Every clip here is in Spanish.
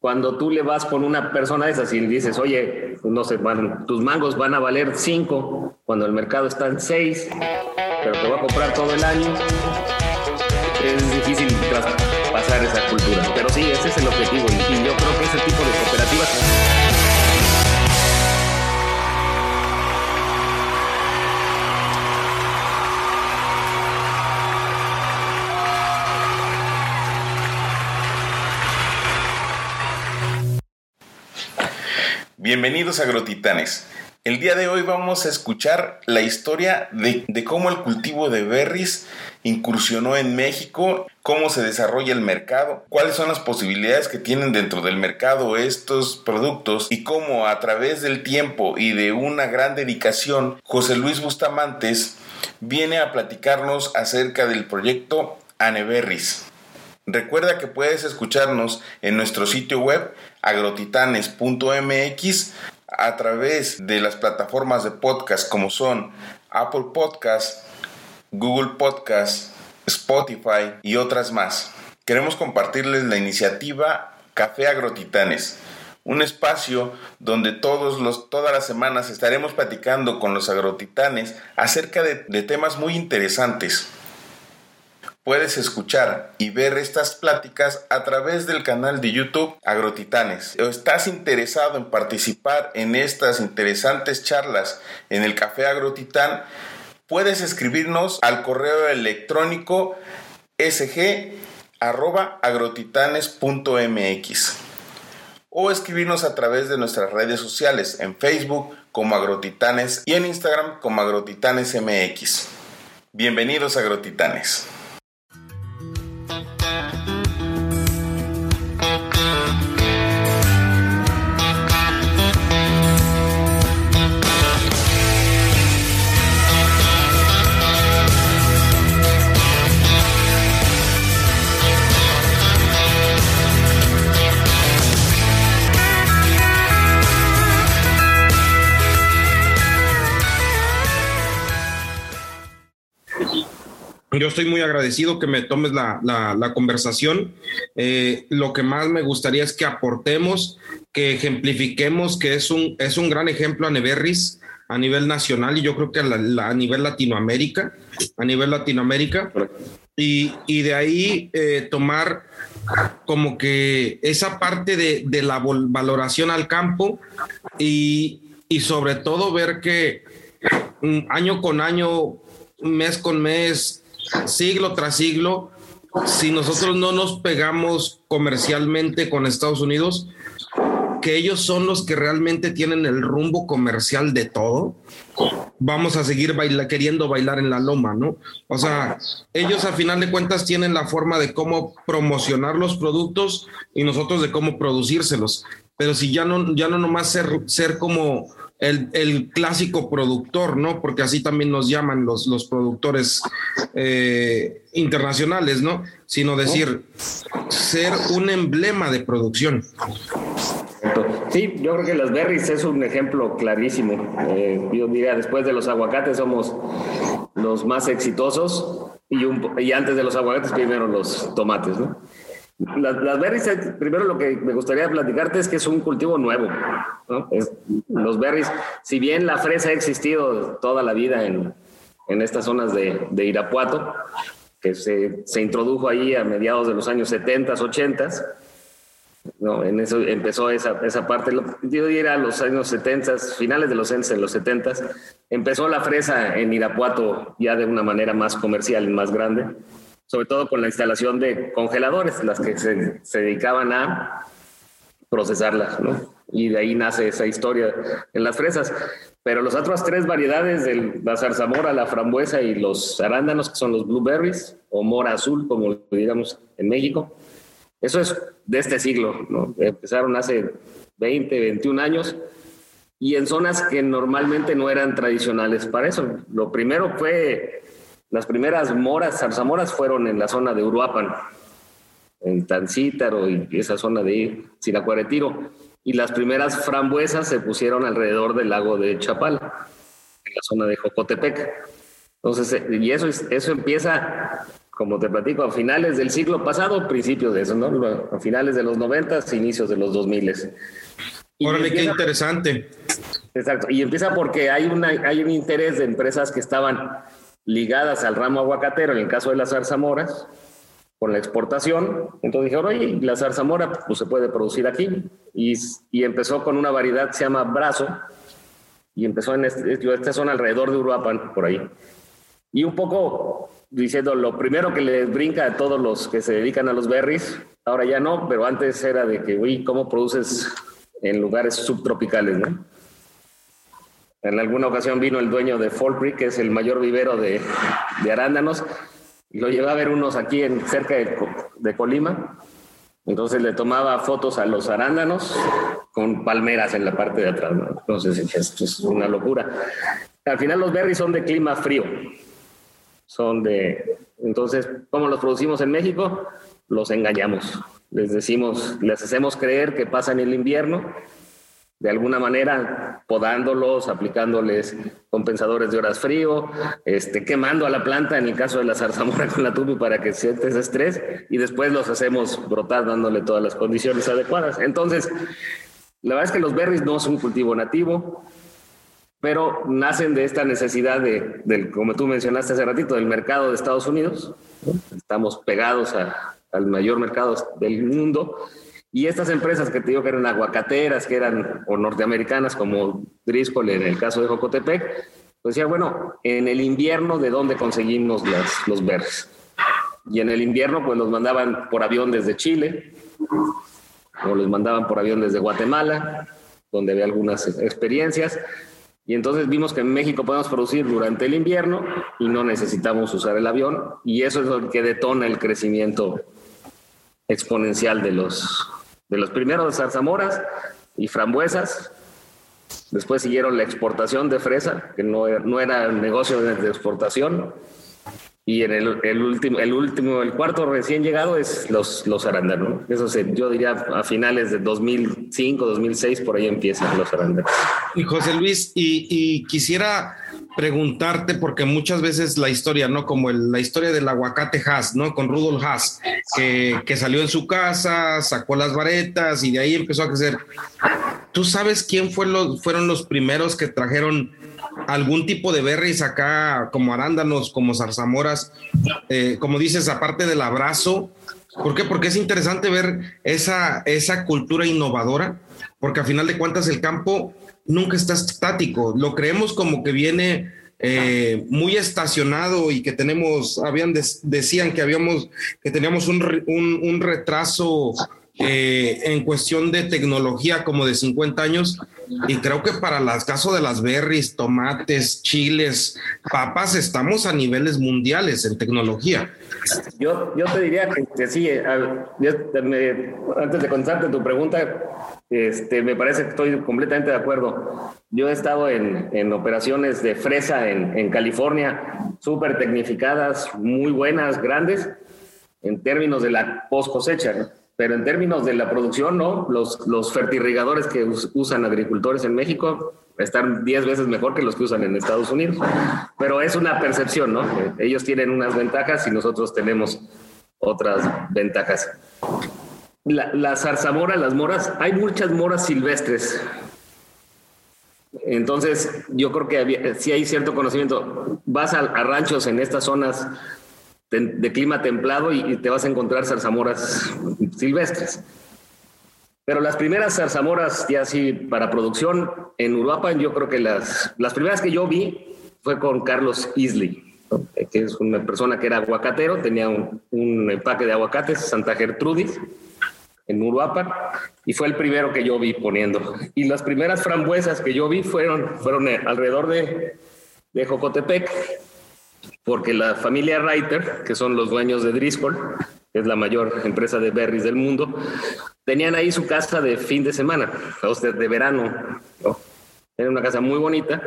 cuando tú le vas con una persona de esas y le dices, oye, no sé, tus mangos van a valer 5 cuando el mercado está en 6, pero te voy a comprar todo el año, es difícil traspasar esa cultura. Pero sí, ese es el objetivo y yo creo que ese tipo de cooperativas... Bienvenidos a Agrotitanes. El día de hoy vamos a escuchar la historia de, cómo el cultivo de berries incursionó en México, cómo se desarrolla el mercado, cuáles son las posibilidades que tienen dentro del mercado estos productos y cómo a través del tiempo y de una gran dedicación, José Luis Bustamantes viene a platicarnos acerca del proyecto Aneberries. Recuerda que puedes escucharnos en nuestro sitio web agrotitanes.mx a través de las plataformas de podcast como son Apple Podcast, Google Podcast, Spotify y otras más. Queremos compartirles la iniciativa Café Agrotitanes, un espacio donde todos los, todas las semanas estaremos platicando con los agrotitanes acerca de, de temas muy interesantes Puedes escuchar y ver estas pláticas a través del canal de YouTube Agrotitanes. ¿O estás interesado en participar en estas interesantes charlas en el Café Agrotitán? Puedes escribirnos al correo electrónico sg@agrotitanes.mx o escribirnos a través de nuestras redes sociales en Facebook como Agrotitanes y en Instagram como AgrotitanesMX. Bienvenidos Agrotitanes. Estoy muy agradecido que me tomes la, la, conversación. Eh, lo que más me gustaría es que aportemos, que ejemplifiquemos que es un, es un gran ejemplo a Neverris a nivel nacional y yo creo que a, nivel Latinoamérica, a nivel Latinoamérica, y, y de ahí eh, tomar como que esa parte de, de la valoración al campo y, y sobre todo ver que mm, año con año, mes con mes, siglo tras siglo, si nosotros no nos pegamos comercialmente con Estados Unidos, que ellos son los que realmente tienen el rumbo comercial de todo, vamos a seguir queriendo bailar en la loma, ¿no? O sea, ellos a final de cuentas tienen la forma de cómo promocionar los productos y nosotros de cómo producírselos. Pero si ya no, ya no nomás ser, ser como el, clásico productor, ¿no? Porque así también nos llaman los, los productores eh, internacionales, ¿no? Sino decir, ser un emblema de producción. Sí, yo creo que las berries es un ejemplo clarísimo. Eh, yo diría, después de los aguacates somos los más exitosos y, y antes de los aguacates primero los tomates, ¿no? Las, berries, eh, primero lo que me gustaría platicarte es que es un cultivo nuevo. los berries, si bien la fresa ha existido toda la vida en, en estas zonas de, de Irapuato, que se, se, introdujo ahí a mediados de los años 70, 80, no, en eso empezó esa, esa parte. Yo diría los años 70, finales de los años en los 70, empezó la fresa en Irapuato ya de una manera más comercial y más grande sobre todo con la instalación de congeladores, las que se, dedicaban a procesarlas, ¿no? Y de ahí nace esa historia en las fresas. Pero las otras tres variedades, de la zarzamora, la frambuesa y los arándanos, que son los blueberries, o mora azul, como digamos en México, eso es de este siglo, ¿no? Empezaron hace 20, 21 años y en zonas que normalmente no eran tradicionales para eso. Lo primero fue las primeras moras, zarzamoras fueron en la zona de Uruapan, en Tancítaro y esa zona de Siracuaretiro. Y las primeras frambuesas se pusieron alrededor del lago de Chapala, en la zona de Jocotepec. Entonces, eh, y eso, eso empieza como te platico, a finales del siglo pasado, principios de eso, ¿no? A finales de los 90, inicios de los 2000. Órale, qué interesante. Exacto, y empieza porque hay, una, hay un interés de empresas que estaban ligadas al ramo aguacatero, en el caso de las zarzamoras, con la exportación. Entonces dijeron, oye, la zarzamora pues, se puede producir aquí. Y, empezó con una variedad que se llama brazo, y empezó en este, esta zona alrededor de Uruapan, por ahí. Y un poco diciendo lo primero que les brinca a todos los que se dedican a los berries, ahora ya no, pero antes era de que, uy, ¿cómo produces en lugares subtropicales, no? En alguna ocasión vino el dueño de Fall que es el mayor vivero de, arándanos, y lo llevé a ver unos aquí en, cerca de, Colima. Entonces le tomaba fotos a los arándanos con palmeras en la parte de atrás. Entonces esto es una locura. Al final los berries son de clima frío. Son de... Entonces, ¿cómo los producimos en México? Los engañamos. Les decimos, les hacemos creer que pasan el invierno de alguna manera podándolos, aplicándoles compensadores de horas frío, este, quemando a la planta en el caso de la zarzamora con la tubi para que siente ese estrés y después los hacemos brotar dándole todas las condiciones adecuadas. Entonces, la verdad es que los berries no son un cultivo nativo, pero nacen de esta necesidad de, del, como tú mencionaste hace ratito, del mercado de Estados Unidos. Estamos pegados al mayor mercado del mundo y estas empresas que te digo que eran aguacateras, que eran o norteamericanas como Driscoll en el caso de Jocotepec, pues decía, bueno, en el invierno, ¿de dónde conseguimos las, los verdes? Y en el invierno, pues los mandaban por avión desde Chile, o los mandaban por avión desde Guatemala, donde había algunas experiencias. Y entonces vimos que en México podemos producir durante el invierno y no necesitamos usar el avión. Y eso es lo que detona el crecimiento exponencial de los, de los primeros zarzamoras y frambuesas. Después siguieron la exportación de fresa, que no, no era negocio de, exportación. Y en el, el, último, el último, el cuarto recién llegado es los, los arándanos. Eso se, yo diría a finales de 2005, 2006, por ahí empiezan los arándanos. Y José Luis, y, y quisiera preguntarte, porque muchas veces la historia, ¿no? Como la historia del aguacate Haas, ¿no? Con Rudolf Haas, que, que, salió en su casa, sacó las varetas y de ahí empezó a crecer. ¿Tú sabes quién fue fueron los primeros que trajeron algún tipo de berries acá, como arándanos, como zarzamoras, eh, como dices, aparte del abrazo? ¿Por qué? Porque es interesante ver esa, esa cultura innovadora, porque a final de cuentas el campo nunca está estático. Lo creemos como que viene eh, muy estacionado y que tenemos, habían decían que habíamos, que teníamos un, un, retraso eh, en cuestión de tecnología como de 50 años. Y creo que para el caso de las berries, tomates, chiles, papas, estamos a niveles mundiales en tecnología. Yo, yo te diría que, sí, antes de contarte tu pregunta, este, me parece que estoy completamente de acuerdo. Yo he estado en, en operaciones de fresa en, en California, súper tecnificadas, muy buenas, grandes, en términos de la post cosecha, pero en términos de la producción, no. Los, los fertirrigadores que usan agricultores en México están 10 veces mejor que los que usan en Estados Unidos. Pero es una percepción, ¿no? Ellos tienen unas ventajas y nosotros tenemos otras ventajas la, la zarzamora, las moras, hay muchas moras silvestres. Entonces, yo creo que si hay cierto conocimiento. Vas a, ranchos en estas zonas de, clima templado y, te vas a encontrar zarzamoras silvestres. Pero las primeras zarzamoras, ya así para producción, en Uruapan, yo creo que las, las primeras que yo vi fue con Carlos Isley, que es una persona que era aguacatero, tenía un, un empaque de aguacates, Santa Gertrudis en Uruapan y fue el primero que yo vi poniendo. Y las primeras frambuesas que yo vi fueron, fueron alrededor de, de Jocotepec, porque la familia Reiter, que son los dueños de Driscoll, que es la mayor empresa de berries del mundo, tenían ahí su casa de fin de semana, de verano. Era una casa muy bonita.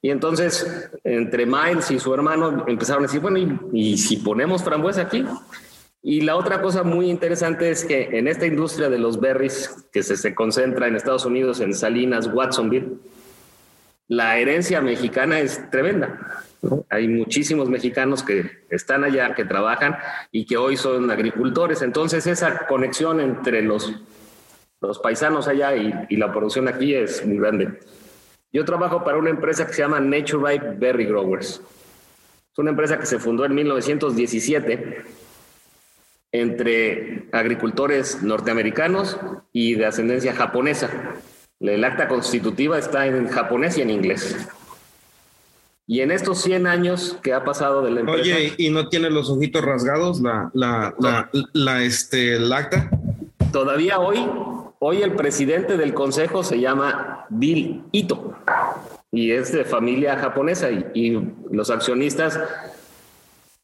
Y entonces, entre Miles y su hermano empezaron a decir, bueno, ¿y, y si ponemos frambuesa aquí? Y la otra cosa muy interesante es que en esta industria de los berries, que se, se concentra en Estados Unidos, en Salinas, Watsonville, la herencia mexicana es tremenda. Hay muchísimos mexicanos que están allá, que trabajan y que hoy son agricultores. Entonces esa conexión entre los, los paisanos allá y, y la producción aquí es muy grande. Yo trabajo para una empresa que se llama Nature Ripe Berry Growers. Es una empresa que se fundó en 1917 entre agricultores norteamericanos y de ascendencia japonesa. El acta constitutiva está en japonés y en inglés. Y en estos 100 años que ha pasado de la empresa... Oye, ¿y no tiene los ojitos rasgados la, la, la, la este, acta? Todavía hoy, hoy el presidente del consejo se llama Bill Ito y es de familia japonesa y, y los accionistas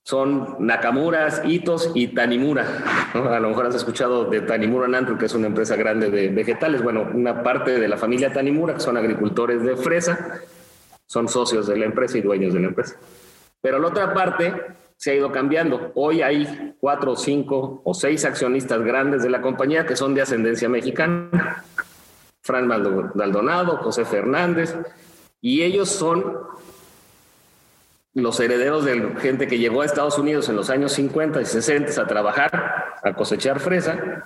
son Nakamuras, Itos y Tanimura. A lo mejor has escuchado de Tanimura Nantru, que es una empresa grande de vegetales. Bueno, una parte de la familia Tanimura, que son agricultores de fresa, son socios de la empresa y dueños de la empresa. Pero la otra parte se ha ido cambiando. Hoy hay cuatro, cinco o seis accionistas grandes de la compañía que son de ascendencia mexicana. Fran Maldonado, José Fernández, y ellos son los herederos de gente que llegó a Estados Unidos en los años 50 y 60 a trabajar, a cosechar fresa,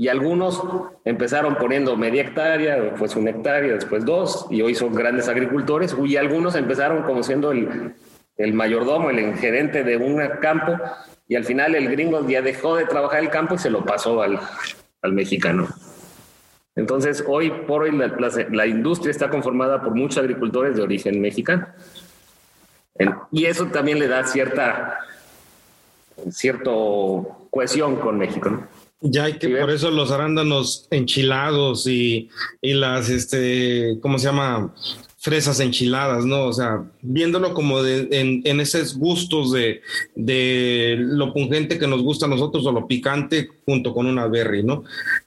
y algunos empezaron poniendo media hectárea, después una hectárea, después dos, y hoy son grandes agricultores, y algunos empezaron como siendo el, el mayordomo, el gerente de un campo, y al final el gringo ya dejó de trabajar el campo y se lo pasó al, al mexicano. Entonces, hoy por hoy la industria está conformada por muchos agricultores de origen mexicano. Y eso también le da cierta cierto cohesión con México. ¿no? Ya hay que ¿Sí por eso los arándanos enchilados y, y, las, este, ¿cómo se llama? Fresas enchiladas, ¿no? O sea, viéndolo como de, en, en, esos gustos de, de lo pungente que nos gusta a nosotros o lo picante junto con una berry, ¿no?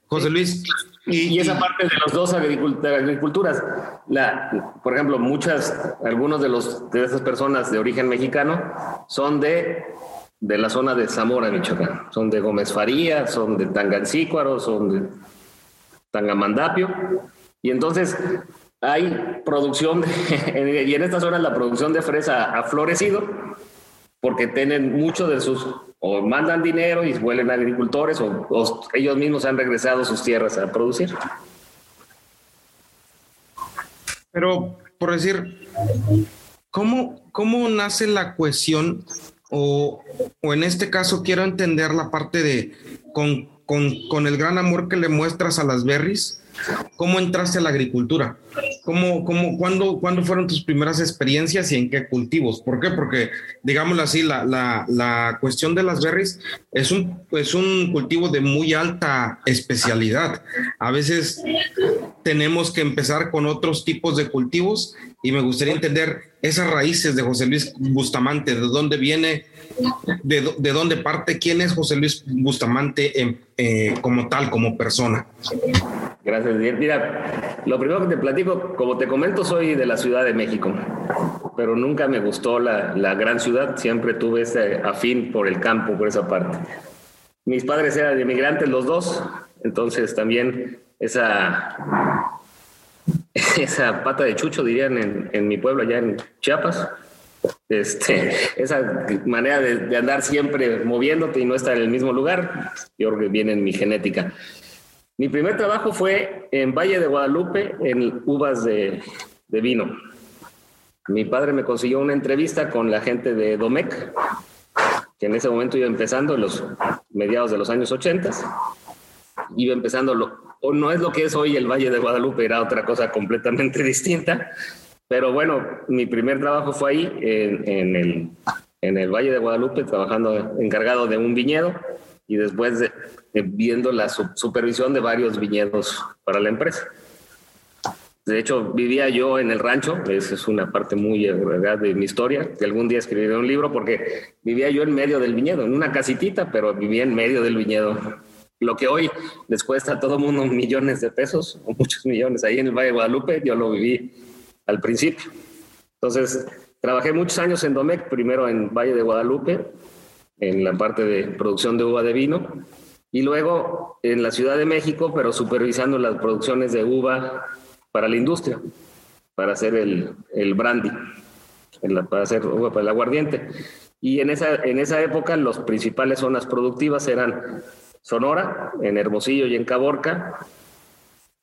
José Luis, y, y, esa parte de las dos agriculturas, la, por ejemplo, muchas, algunos de, los, de esas personas de origen mexicano son de, de la zona de Zamora, Michoacán. Son de Gómez Faría, son de Tangancícuaro, son de Tangamandapio. Y entonces hay producción, y en estas zonas la producción de fresa ha florecido porque tienen mucho de sus o mandan dinero y vuelven agricultores o, ellos mismos han regresado sus tierras a producir. Pero, por decir, ¿cómo, cómo nace la cohesión? O, o, en este caso quiero entender la parte de con, con, con el gran amor que le muestras a las berries, ¿Cómo entraste a la agricultura? ¿Cómo, cómo, cuándo, ¿Cuándo fueron tus primeras experiencias y en qué cultivos? ¿Por qué? Porque, digámoslo así, la, la, la cuestión de las berries es un, es un cultivo de muy alta especialidad. A veces tenemos que empezar con otros tipos de cultivos y me gustaría entender esas raíces de José Luis Bustamante, de dónde viene, de, de dónde parte, quién es José Luis Bustamante en, eh, como tal, como persona. Gracias, Mira, lo primero que te platico, como te comento, soy de la Ciudad de México, pero nunca me gustó la, la gran ciudad, siempre tuve ese afín por el campo, por esa parte. Mis padres eran inmigrantes los dos, entonces también esa esa pata de chucho, dirían en, en mi pueblo, allá en Chiapas. Este, esa manera de, de, andar siempre moviéndote y no estar en el mismo lugar, yo creo que viene en mi genética. Mi primer trabajo fue en Valle de Guadalupe, en uvas de, vino. Mi padre me consiguió una entrevista con la gente de Domec, que en ese momento iba empezando, en los mediados de los años 80. Iba empezando lo, o no es lo que es hoy el Valle de Guadalupe, era otra cosa completamente distinta. Pero bueno, mi primer trabajo fue ahí, en, el, en el Valle de Guadalupe, trabajando encargado de un viñedo y después de, de, viendo la supervisión de varios viñedos para la empresa. De hecho, vivía yo en el rancho, esa es una parte muy ¿verdad? de mi historia, que algún día escribiré un libro porque vivía yo en medio del viñedo, en una casitita, pero vivía en medio del viñedo lo que hoy les cuesta a todo mundo millones de pesos, o muchos millones, ahí en el Valle de Guadalupe, yo lo viví al principio. Entonces, trabajé muchos años en Domec, primero en Valle de Guadalupe, en la parte de producción de uva de vino, y luego en la Ciudad de México, pero supervisando las producciones de uva para la industria, para hacer el, el brandy. para hacer para el aguardiente. Y en esa, en esa época los principales zonas productivas eran Sonora, en Hermosillo y en Caborca,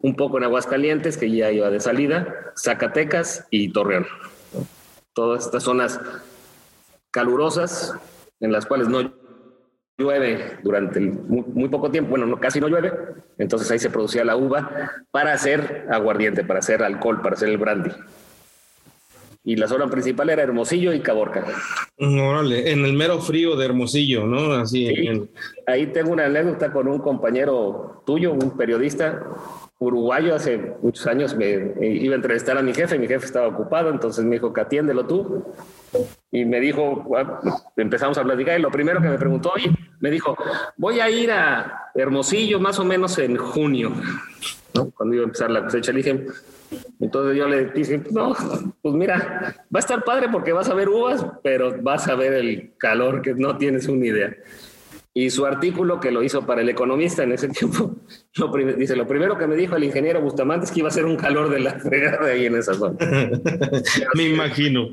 un poco en Aguascalientes, que ya iba de salida, Zacatecas y Torreón. Todas estas zonas calurosas en las cuales no llueve durante muy, poco tiempo, bueno, casi no llueve, entonces ahí se producía la uva para hacer aguardiente, para hacer alcohol, para hacer el brandy. Y la zona principal era Hermosillo y Caborca. Órale, en el mero frío de Hermosillo, ¿no? Así. Ahí tengo una anécdota con un compañero tuyo, un periodista uruguayo, hace muchos años me, iba a entrevistar a mi jefe, mi jefe estaba ocupado, entonces me dijo que atiéndelo tú. Y me dijo, empezamos a platicar y lo primero que me preguntó, oye, me dijo, voy a ir a Hermosillo más o menos en junio, cuando iba a empezar la cosecha. Le dije, entonces yo le dije, no, pues mira, va a estar padre porque vas a ver uvas, pero vas a ver el calor que no tienes una idea. Y su artículo que lo hizo para el economista en ese tiempo, dice, lo primero que me dijo el ingeniero Bustamante es que iba a ser un calor de la fregada ahí en esa zona. me imagino.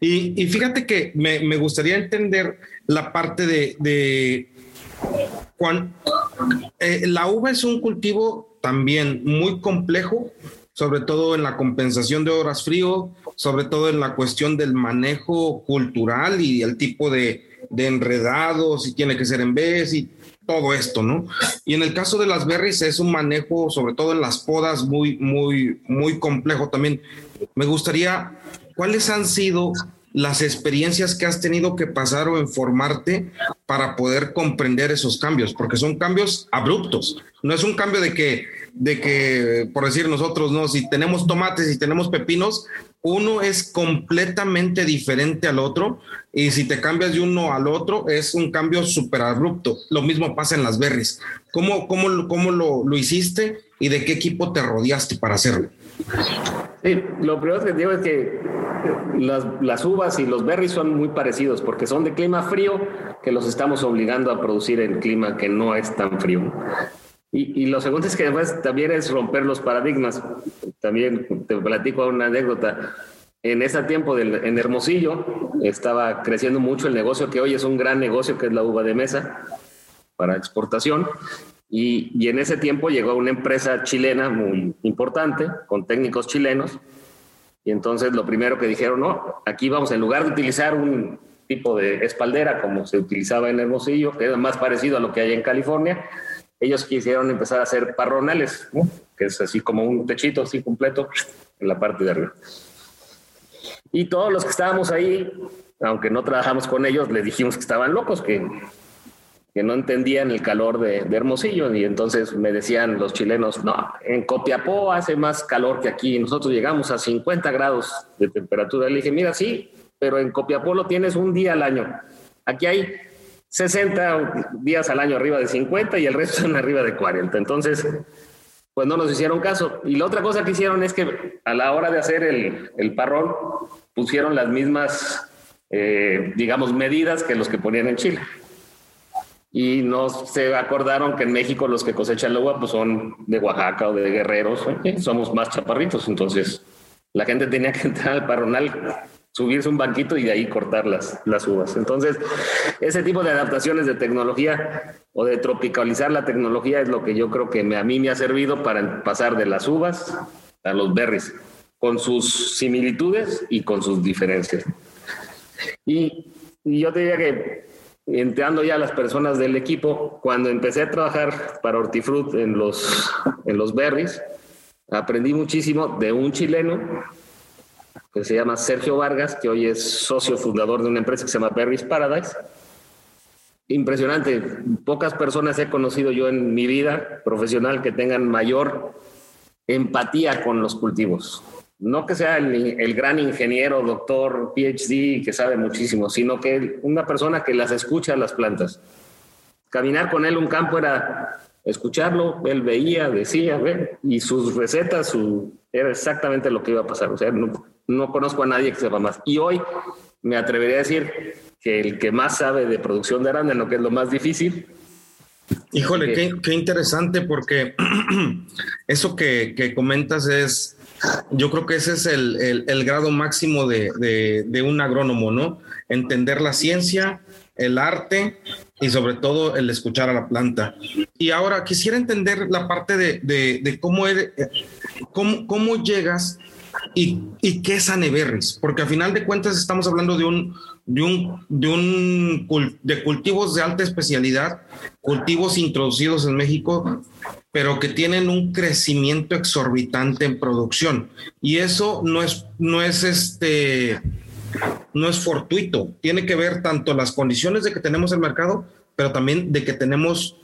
Y, fíjate que me, gustaría entender la parte de, de cuando, eh, la uva es un cultivo también muy complejo, sobre todo en la compensación de horas frío, sobre todo en la cuestión del manejo cultural y el tipo de, de enredados, si tiene que ser en vez y todo esto, ¿no? Y en el caso de las berries es un manejo, sobre todo en las podas, muy, muy, muy complejo también. Me gustaría, ¿cuáles han sido las experiencias que has tenido que pasar o informarte para poder comprender esos cambios? Porque son cambios abruptos. No es un cambio de que, de que, por decir nosotros, no, si tenemos tomates y tenemos pepinos, uno es completamente diferente al otro y si te cambias de uno al otro es un cambio súper abrupto. Lo mismo pasa en las berries. ¿Cómo, cómo, cómo lo, lo, hiciste y de qué equipo te rodeaste para hacerlo? Sí, lo primero que digo es que las, las uvas y los berries son muy parecidos porque son de clima frío que los estamos obligando a producir en clima que no es tan frío. Y, lo segundo es que además también es romper los paradigmas. También te platico una anécdota. En ese tiempo en Hermosillo estaba creciendo mucho el negocio que hoy es un gran negocio, que es la uva de mesa para exportación. Y, en ese tiempo llegó una empresa chilena muy importante, con técnicos chilenos. Y entonces lo primero que dijeron, no, aquí vamos, en lugar de utilizar un tipo de espaldera como se utilizaba en Hermosillo, que es más parecido a lo que hay en California, ellos quisieron empezar a hacer parronales, que es así como un techito así completo en la parte de arriba. Y todos los que estábamos ahí, aunque no trabajamos con ellos, les dijimos que estaban locos, que, que no entendían el calor de, Hermosillo. Y entonces me decían los chilenos, no, en Copiapó hace más calor que aquí. Nosotros llegamos a 50 grados de temperatura. Le dije, mira, sí, pero en Copiapó lo tienes un día al año. Aquí hay 60 días al año arriba de 50 y el resto son arriba de 40. Entonces, pues no nos hicieron caso. Y la otra cosa que hicieron es que a la hora de hacer el, el parrón, pusieron las mismas, eh, digamos, medidas que los que ponían en Chile. Y no se acordaron que en México los que cosechan la uva pues son de Oaxaca o de Guerreros, somos más chaparritos. Entonces, la gente tenía que entrar al parronal subirse un banquito y de ahí cortar las, las uvas. Entonces, ese tipo de adaptaciones de tecnología o de tropicalizar la tecnología es lo que yo creo que a mí me ha servido para pasar de las uvas a los berries, con sus similitudes y con sus diferencias. Y, yo te diría que entrando ya las personas del equipo, cuando empecé a trabajar para Hortifruit en los, en los berries, aprendí muchísimo de un chileno que se llama Sergio Vargas, que hoy es socio fundador de una empresa que se llama Berries Paradise. Impresionante, pocas personas he conocido yo en mi vida profesional que tengan mayor empatía con los cultivos. No que sea el, gran ingeniero, doctor, PhD, que sabe muchísimo, sino que una persona que las escucha las plantas. Caminar con él un campo era escucharlo, él veía, decía, ve, y sus recetas, su, era exactamente lo que iba a pasar. O sea, no, no conozco a nadie que sepa más. Y hoy me atrevería a decir que el que más sabe de producción de arándano, que es lo más difícil. Híjole, qué, interesante porque eso que, comentas es Yo creo que ese es el, el, grado máximo de, de, un agrónomo, ¿no? Entender la ciencia, el arte y sobre todo el escuchar a la planta. Y ahora quisiera entender la parte de, de cómo, eres, cómo, cómo llegas y, y qué es Aneberris, porque a final de cuentas estamos hablando de un, de un, de un de cultivos de alta especialidad, cultivos introducidos en México, pero que tienen un crecimiento exorbitante en producción. Y eso no es, no es este, no es fortuito. Tiene que ver tanto las condiciones de que tenemos el mercado, pero también de que tenemos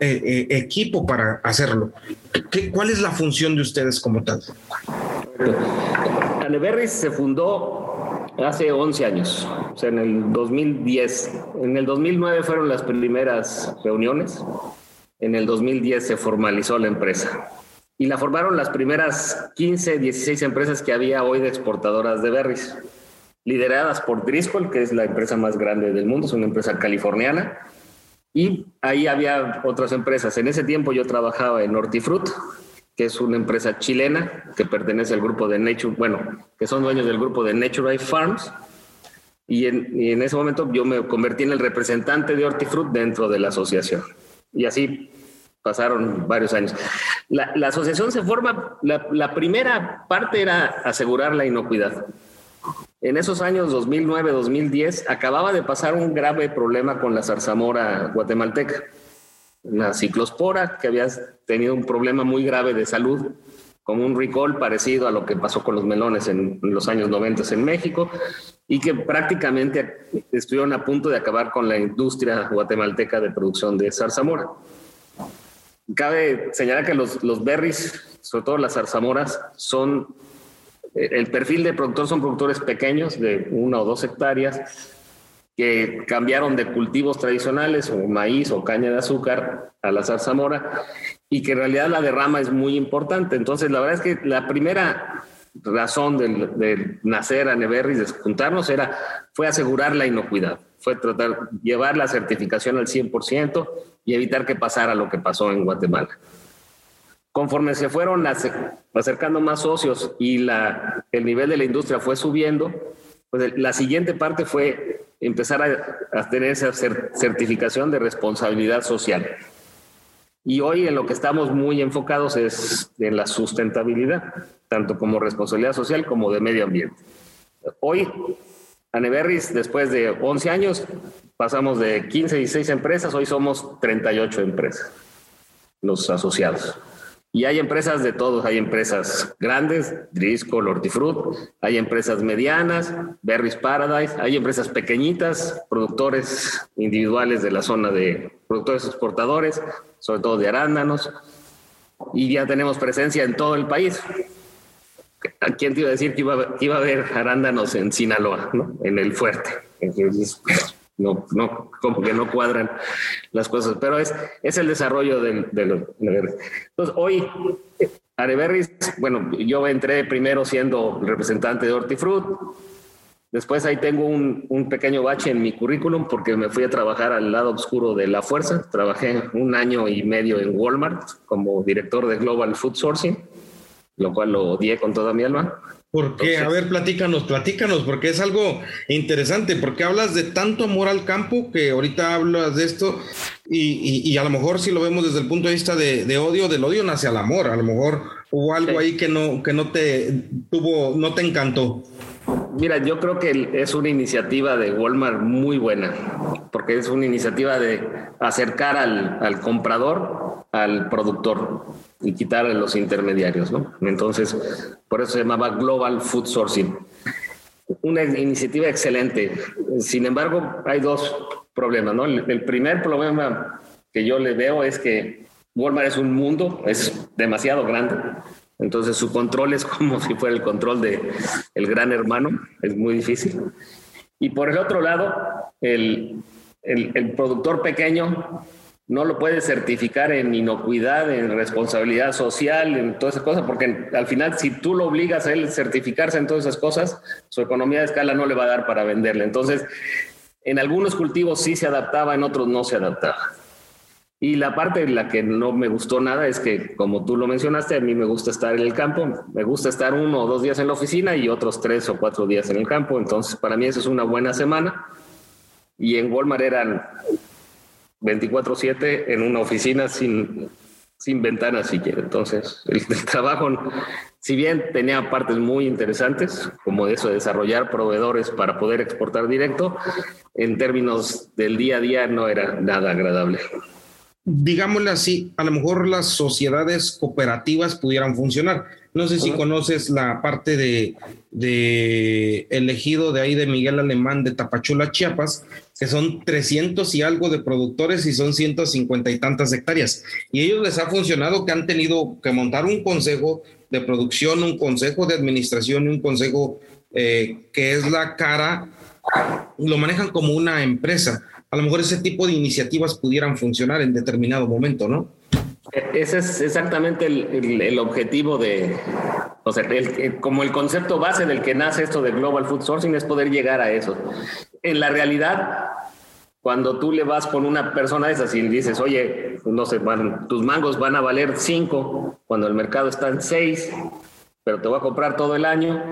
eh, eh, equipo para hacerlo. ¿Qué, ¿Cuál es la función de ustedes como tal? Aneberris se fundó hace 11 años, o sea, en el 2010. En el 2009 fueron las primeras reuniones, en el 2010 se formalizó la empresa y la formaron las primeras 15, 16 empresas que había hoy de exportadoras de berries, lideradas por Driscoll, que es la empresa más grande del mundo, es una empresa californiana. Y ahí había otras empresas. En ese tiempo yo trabajaba en Hortifruit, que es una empresa chilena que pertenece al grupo de Nature, bueno, que son dueños del grupo de Nature Farms. Y en, ese momento yo me convertí en el representante de Hortifruit dentro de la asociación. Y así pasaron varios años. La, asociación se forma, la, la, primera parte era asegurar la inocuidad. En esos años 2009-2010 acababa de pasar un grave problema con la zarzamora guatemalteca la ciclospora, que había tenido un problema muy grave de salud, como un recall parecido a lo que pasó con los melones en, los años 90 en México, y que prácticamente estuvieron a punto de acabar con la industria guatemalteca de producción de zarzamora. Cabe señalar que los, los berries, sobre todo las zarzamoras, son, el perfil de productor son productores pequeños de una o dos hectáreas, que cambiaron de cultivos tradicionales o maíz o caña de azúcar a la zarzamora y que en realidad la derrama es muy importante. Entonces, la verdad es que la primera razón de, nacer a Neverris, de juntarnos, era, fue asegurar la inocuidad, fue tratar llevar la certificación al 100% y evitar que pasara lo que pasó en Guatemala. Conforme se fueron acercando más socios y la, el nivel de la industria fue subiendo, pues la siguiente parte fue empezar a, tener esa certificación de responsabilidad social. Y hoy en lo que estamos muy enfocados es en la sustentabilidad, tanto como responsabilidad social como de medio ambiente. Hoy, Aneberris, después de 11 años, pasamos de 15, 16 empresas, hoy somos 38 empresas, los asociados. Y hay empresas de todos, hay empresas grandes, Driscoll, Hortifruit, hay empresas medianas, Berries Paradise, hay empresas pequeñitas, productores individuales de la zona de productores exportadores, sobre todo de arándanos, y ya tenemos presencia en todo el país. ¿A quién te iba a decir que iba, iba a haber arándanos en Sinaloa, ¿no? en el fuerte? No, no, como que no cuadran las cosas, pero es, es el desarrollo de, de los Entonces, hoy, Areberris, bueno, yo entré primero siendo representante de Hortifruit, después ahí tengo un, un, pequeño bache en mi currículum porque me fui a trabajar al lado oscuro de la fuerza, trabajé un año y medio en Walmart como director de Global Food Sourcing, lo cual lo odié con toda mi alma. Porque, a ver, platícanos, platícanos, porque es algo interesante, porque hablas de tanto amor al campo que ahorita hablas de esto y, y, a lo mejor si lo vemos desde el punto de vista de, de, odio, del odio nace al amor, a lo mejor hubo algo ahí que no, que no te tuvo, no te encantó. Mira, yo creo que es una iniciativa de Walmart muy buena, porque es una iniciativa de acercar al, al comprador al productor y quitar los intermediarios, ¿no? Entonces, por eso se llamaba Global Food Sourcing. Una iniciativa excelente. Sin embargo, hay dos problemas, ¿no? El primer problema que yo le veo es que Walmart es un mundo, es demasiado grande. Entonces su control es como si fuera el control de el gran hermano, es muy difícil. Y por el otro lado, el, el, productor pequeño no lo puede certificar en inocuidad, en responsabilidad social, en todas esas cosas, porque al final si tú lo obligas a él certificarse en todas esas cosas, su economía de escala no le va a dar para venderle. Entonces, en algunos cultivos sí se adaptaba, en otros no se adaptaba. Y la parte en la que no me gustó nada es que, como tú lo mencionaste, a mí me gusta estar en el campo, me gusta estar uno o dos días en la oficina y otros tres o cuatro días en el campo. Entonces, para mí eso es una buena semana. Y en Walmart eran 24/7 en una oficina sin, sin ventanas siquiera. Entonces, el, el, trabajo, si bien tenía partes muy interesantes, como eso de desarrollar proveedores para poder exportar directo, en términos del día a día no era nada agradable digámosle así, a lo mejor las sociedades cooperativas pudieran funcionar. No sé si conoces la parte de, de elegido de ahí de Miguel Alemán de Tapachula, Chiapas, que son 300 y algo de productores y son 150 y tantas hectáreas. Y ellos les ha funcionado que han tenido que montar un consejo de producción, un consejo de administración y un consejo eh, que es la cara, lo manejan como una empresa a lo mejor ese tipo de iniciativas pudieran funcionar en determinado momento, ¿no? Ese es exactamente el, objetivo de, o sea, como el concepto base del que nace esto de Global Food Sourcing es poder llegar a eso. En la realidad, cuando tú le vas con una persona de esas y dices, oye, no sé, tus mangos van a valer cinco cuando el mercado está en seis, pero te voy a comprar todo el año,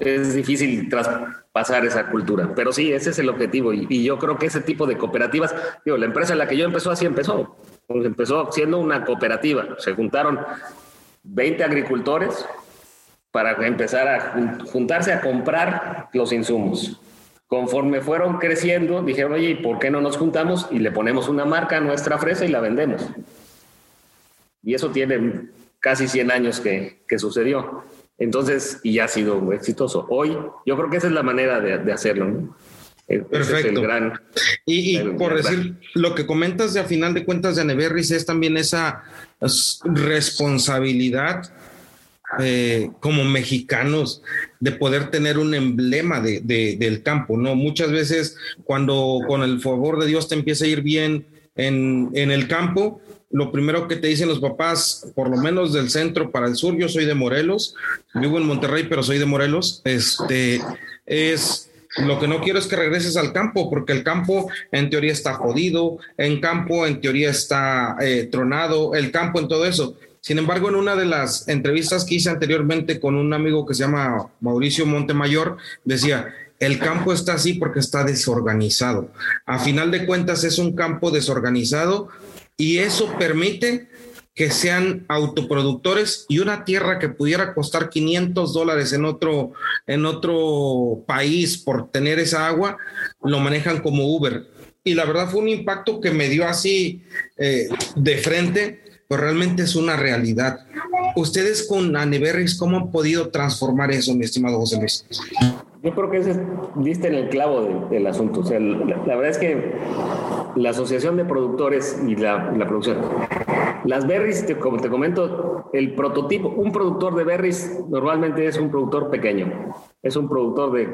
es difícil traspasar esa cultura. Pero sí, ese es el objetivo. Y, yo creo que ese tipo de cooperativas, digo, la empresa en la que yo empezó así empezó. empezó siendo una cooperativa. Se juntaron 20 agricultores para empezar a juntarse a comprar los insumos. Conforme fueron creciendo, dijeron, oye, ¿y por qué no nos juntamos y le ponemos una marca a nuestra fresa y la vendemos? Y eso tiene casi 100 años que, que sucedió. Entonces, y ha sido exitoso. Hoy, yo creo que esa es la manera de, hacerlo. ¿no? Perfecto. gran, y, por decir, lo que comentas de a final de cuentas de Aneberris es también esa responsabilidad eh, como mexicanos de poder tener un emblema de, del campo, ¿no? Muchas veces cuando con el favor de Dios te empieza a ir bien en, en el campo, lo primero que te dicen los papás, por lo menos del centro para el sur, yo soy de Morelos, vivo en Monterrey, pero soy de Morelos, este, es lo que no quiero es que regreses al campo, porque el campo en teoría está jodido, en campo en teoría está eh, tronado, el campo en todo eso. Sin embargo, en una de las entrevistas que hice anteriormente con un amigo que se llama Mauricio Montemayor, decía, el campo está así porque está desorganizado. A final de cuentas es un campo desorganizado y eso permite que sean autoproductores y una tierra que pudiera costar 500 dólares en otro, en otro país por tener esa agua, lo manejan como Uber. Y la verdad fue un impacto que me dio así eh, de frente, pues realmente es una realidad. Ustedes con Aneberris, ¿cómo han podido transformar eso, mi estimado José Luis? Yo creo que ese diste en el clavo del asunto. O sea, la, verdad es que la asociación de productores y la, producción. Las berries, como te comento, el prototipo, un productor de berries normalmente es un productor pequeño. Es un productor de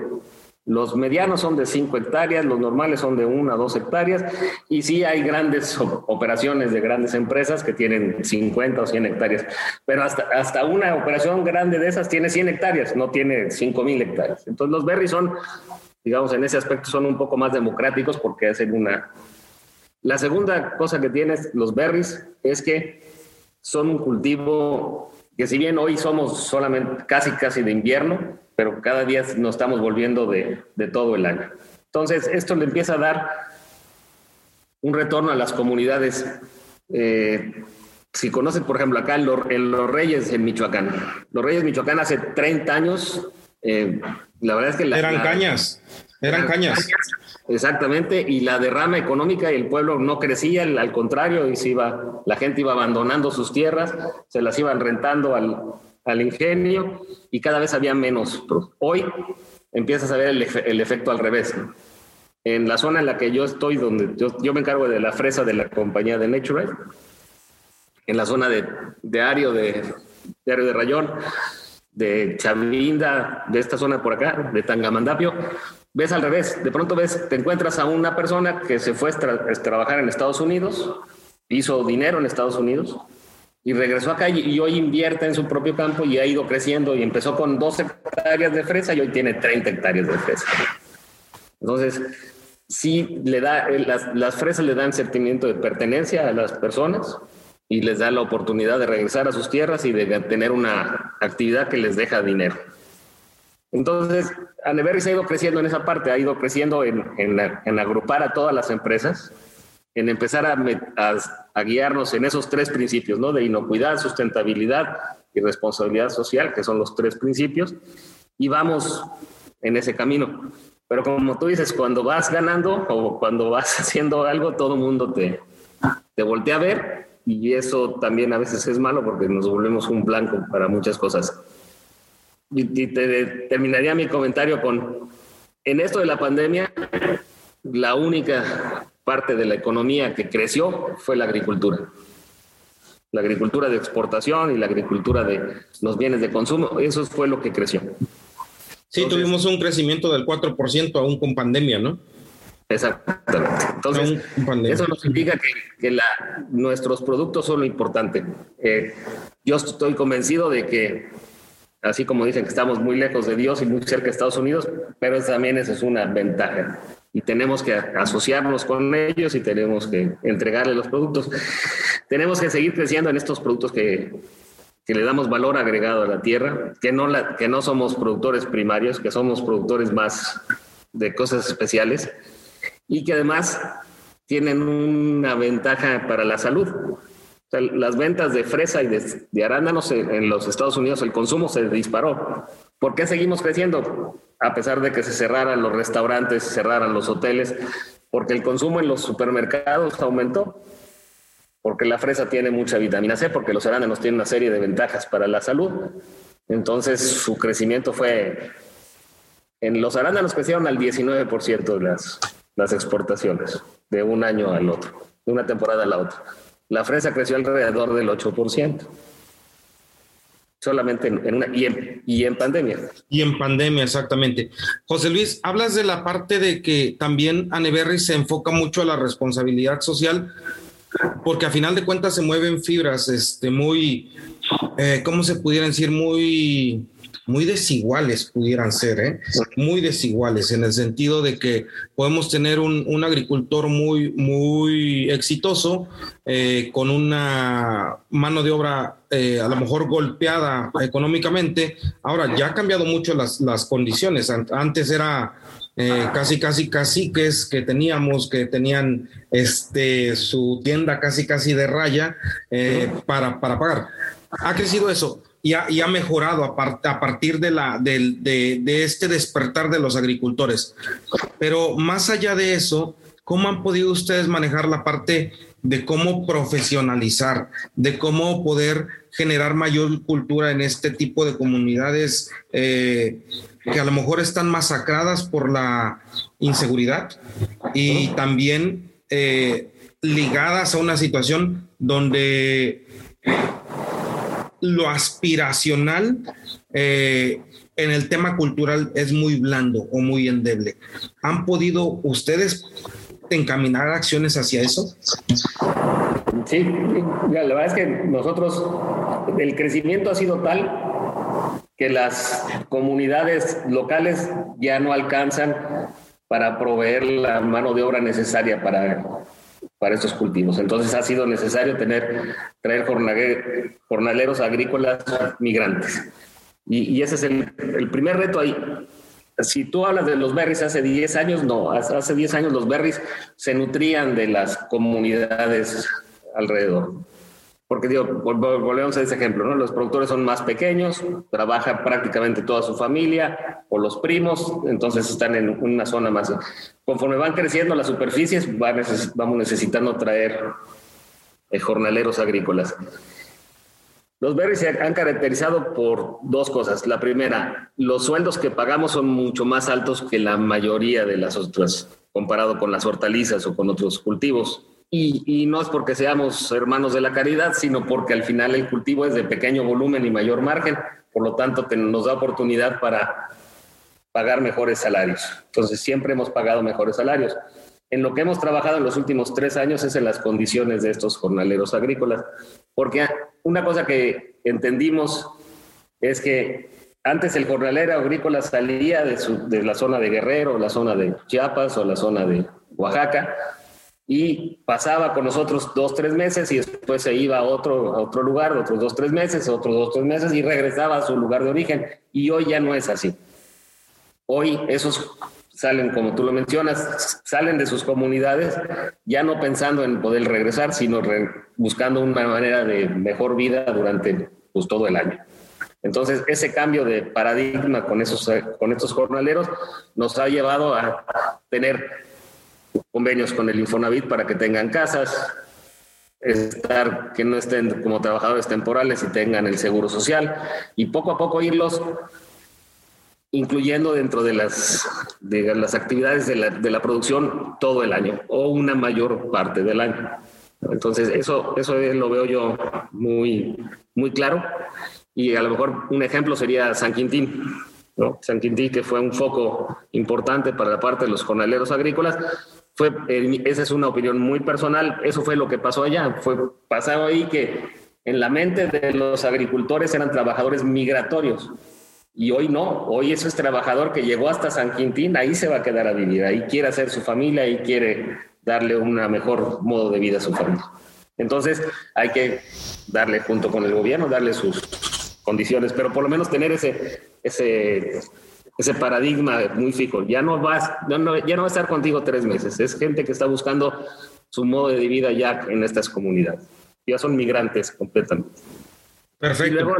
los medianos son de 5 hectáreas, los normales son de 1 a 2 hectáreas y sí hay grandes operaciones de grandes empresas que tienen 50 o 100 hectáreas, pero hasta, hasta una operación grande de esas tiene 100 hectáreas, no tiene 5 mil hectáreas. Entonces los berries son, digamos, en ese aspecto son un poco más democráticos porque hacen una... La segunda cosa que tienes los berries es que son un cultivo que si bien hoy somos solamente casi casi de invierno, pero cada día nos estamos volviendo de, de todo el año. Entonces, esto le empieza a dar un retorno a las comunidades. Eh, si conocen, por ejemplo, acá en los, Reyes en Michoacán. Los Reyes Michoacán hace 30 años, eh, la verdad es que... eran cañas, eran, cañas. Exactamente, y la derrama económica y el pueblo no crecía, al contrario, y se iba, la gente iba abandonando sus tierras, se las iban rentando al, al ingenio y cada vez había menos. Hoy empiezas a ver el, efecto al revés. En la zona en la que yo estoy, donde yo, me encargo de la fresa de la compañía de Nature, en la zona de, de Ario, de, de Ario de Rayón, de Chavinda, de esta zona por acá, de Tangamandapio, ves al revés. De pronto ves, te encuentras a una persona que se fue a trabajar en Estados Unidos, hizo dinero en Estados Unidos, y regresó acá y, hoy invierte en su propio campo y ha ido creciendo y empezó con dos hectáreas de fresa y hoy tiene 30 hectáreas de fresa. Entonces, sí le da, eh, las, las fresas le dan sentimiento de pertenencia a las personas y les da la oportunidad de regresar a sus tierras y de tener una actividad que les deja dinero. Entonces, Aneberry se ha ido creciendo en esa parte, ha ido creciendo en, en, agrupar a todas las empresas, en empezar a, a, guiarnos en esos tres principios, ¿no? De inocuidad, sustentabilidad y responsabilidad social, que son los tres principios, y vamos en ese camino. Pero como tú dices, cuando vas ganando o cuando vas haciendo algo, todo el mundo te, te voltea a ver y eso también a veces es malo porque nos volvemos un blanco para muchas cosas. Y, te, terminaría mi comentario con, en esto de la pandemia, la única parte de la economía que creció fue la agricultura. La agricultura de exportación y la agricultura de los bienes de consumo, eso fue lo que creció. Sí, tuvimos un crecimiento del 4% aún con pandemia, ¿no? Exactamente. Entonces, eso nos indica que, la, nuestros productos son lo importante. Eh, yo estoy convencido de que, así como dicen que estamos muy lejos de Dios y muy cerca de Estados Unidos, pero también esa es una ventaja. Y tenemos que asociarnos con ellos y tenemos que entregarles los productos. Tenemos que seguir creciendo en estos productos que, que le damos valor agregado a la tierra, que no, la, que no somos productores primarios, que somos productores más de cosas especiales y que además tienen una ventaja para la salud. Las ventas de fresa y de, arándanos en los Estados Unidos, el consumo se disparó. ¿Por qué seguimos creciendo? A pesar de que se cerraran los restaurantes, cerraran los hoteles, porque el consumo en los supermercados aumentó, porque la fresa tiene mucha vitamina C, porque los arándanos tienen una serie de ventajas para la salud. Entonces su crecimiento fue, en los arándanos crecieron al 19% de las exportaciones de un año al otro, de una temporada a la otra. La fresa creció alrededor del 8%. Solamente en, una y en, pandemia. Y en pandemia, exactamente. José Luis, hablas de la parte de que también Aneberry se enfoca mucho a la responsabilidad social, porque a final de cuentas se mueven fibras este, muy, eh, ¿cómo se pudiera decir? Muy muy desiguales pudieran ser, ¿eh? muy desiguales en el sentido de que podemos tener un, agricultor muy, muy exitoso eh, con una mano de obra eh, a lo mejor golpeada económicamente. Ahora ya ha cambiado mucho las, las condiciones. Antes era casi, casi, casi que es que teníamos, que tenían este, su tienda casi, casi de raya para, para pagar. Ha crecido eso y ha, mejorado a, partir de, este despertar de los agricultores. Pero más allá de eso, ¿cómo han podido ustedes manejar la parte de cómo profesionalizar, de cómo poder generar mayor cultura en este tipo de comunidades eh, que a lo mejor están masacradas por la inseguridad y también eh, ligadas a una situación donde lo aspiracional eh, en el tema cultural es muy blando o muy endeble. ¿Han podido ustedes encaminar acciones hacia eso? Sí, la verdad es que nosotros, el crecimiento ha sido tal que las comunidades locales ya no alcanzan para proveer la mano de obra necesaria para para estos cultivos. Entonces ha sido necesario tener, traer jornaleros agrícolas migrantes. Y, ese es el, primer reto ahí. Si tú hablas de los berries hace 10 años, no, hace 10 años los berries se nutrían de las comunidades alrededor. Porque digo, volvemos a ese ejemplo, ¿no? Los productores son más pequeños, trabaja prácticamente toda su familia o los primos, entonces están en una zona más. Conforme van creciendo las superficies, vamos necesitando traer eh, jornaleros agrícolas. Los berries se han caracterizado por dos cosas. La primera, los sueldos que pagamos son mucho más altos que la mayoría de las otras, comparado con las hortalizas o con otros cultivos. Y, no es porque seamos hermanos de la caridad, sino porque al final el cultivo es de pequeño volumen y mayor margen, por lo tanto nos da oportunidad para pagar mejores salarios. Entonces siempre hemos pagado mejores salarios. En lo que hemos trabajado en los últimos tres años es en las condiciones de estos jornaleros agrícolas, porque una cosa que entendimos es que antes el jornalero agrícola salía de, de la zona de Guerrero, la zona de Chiapas o la zona de Oaxaca y pasaba con nosotros dos, tres meses y después se iba a otro, a otro lugar, otros dos, tres meses, otros dos, tres meses y regresaba a su lugar de origen. Y hoy ya no es así. Hoy esos salen, como tú lo mencionas, salen de sus comunidades, ya no pensando en poder regresar, sino buscando una manera de mejor vida durante pues, todo el año. Entonces, ese cambio de paradigma con, esos, con estos jornaleros nos ha llevado a tener convenios con el Infonavit para que tengan casas, estar, que no estén como trabajadores temporales y tengan el seguro social y poco a poco irlos incluyendo dentro de las, de las actividades de la, de la producción todo el año o una mayor parte del año. Entonces, eso, eso lo veo yo muy, muy claro. Y a lo mejor un ejemplo sería San Quintín. ¿no? San Quintín, que fue un foco importante para la parte de los jornaleros agrícolas, fue, esa es una opinión muy personal, eso fue lo que pasó allá, fue pasado ahí que en la mente de los agricultores eran trabajadores migratorios y hoy no, hoy eso es trabajador que llegó hasta San Quintín, ahí se va a quedar a vivir, ahí quiere hacer su familia, ahí quiere darle un mejor modo de vida a su familia. Entonces hay que darle junto con el gobierno, darle sus condiciones, pero por lo menos tener ese, ese ese paradigma muy fijo. Ya no vas, ya no, ya no va a estar contigo tres meses. Es gente que está buscando su modo de vida ya en estas comunidades. Ya son migrantes completamente. Perfecto.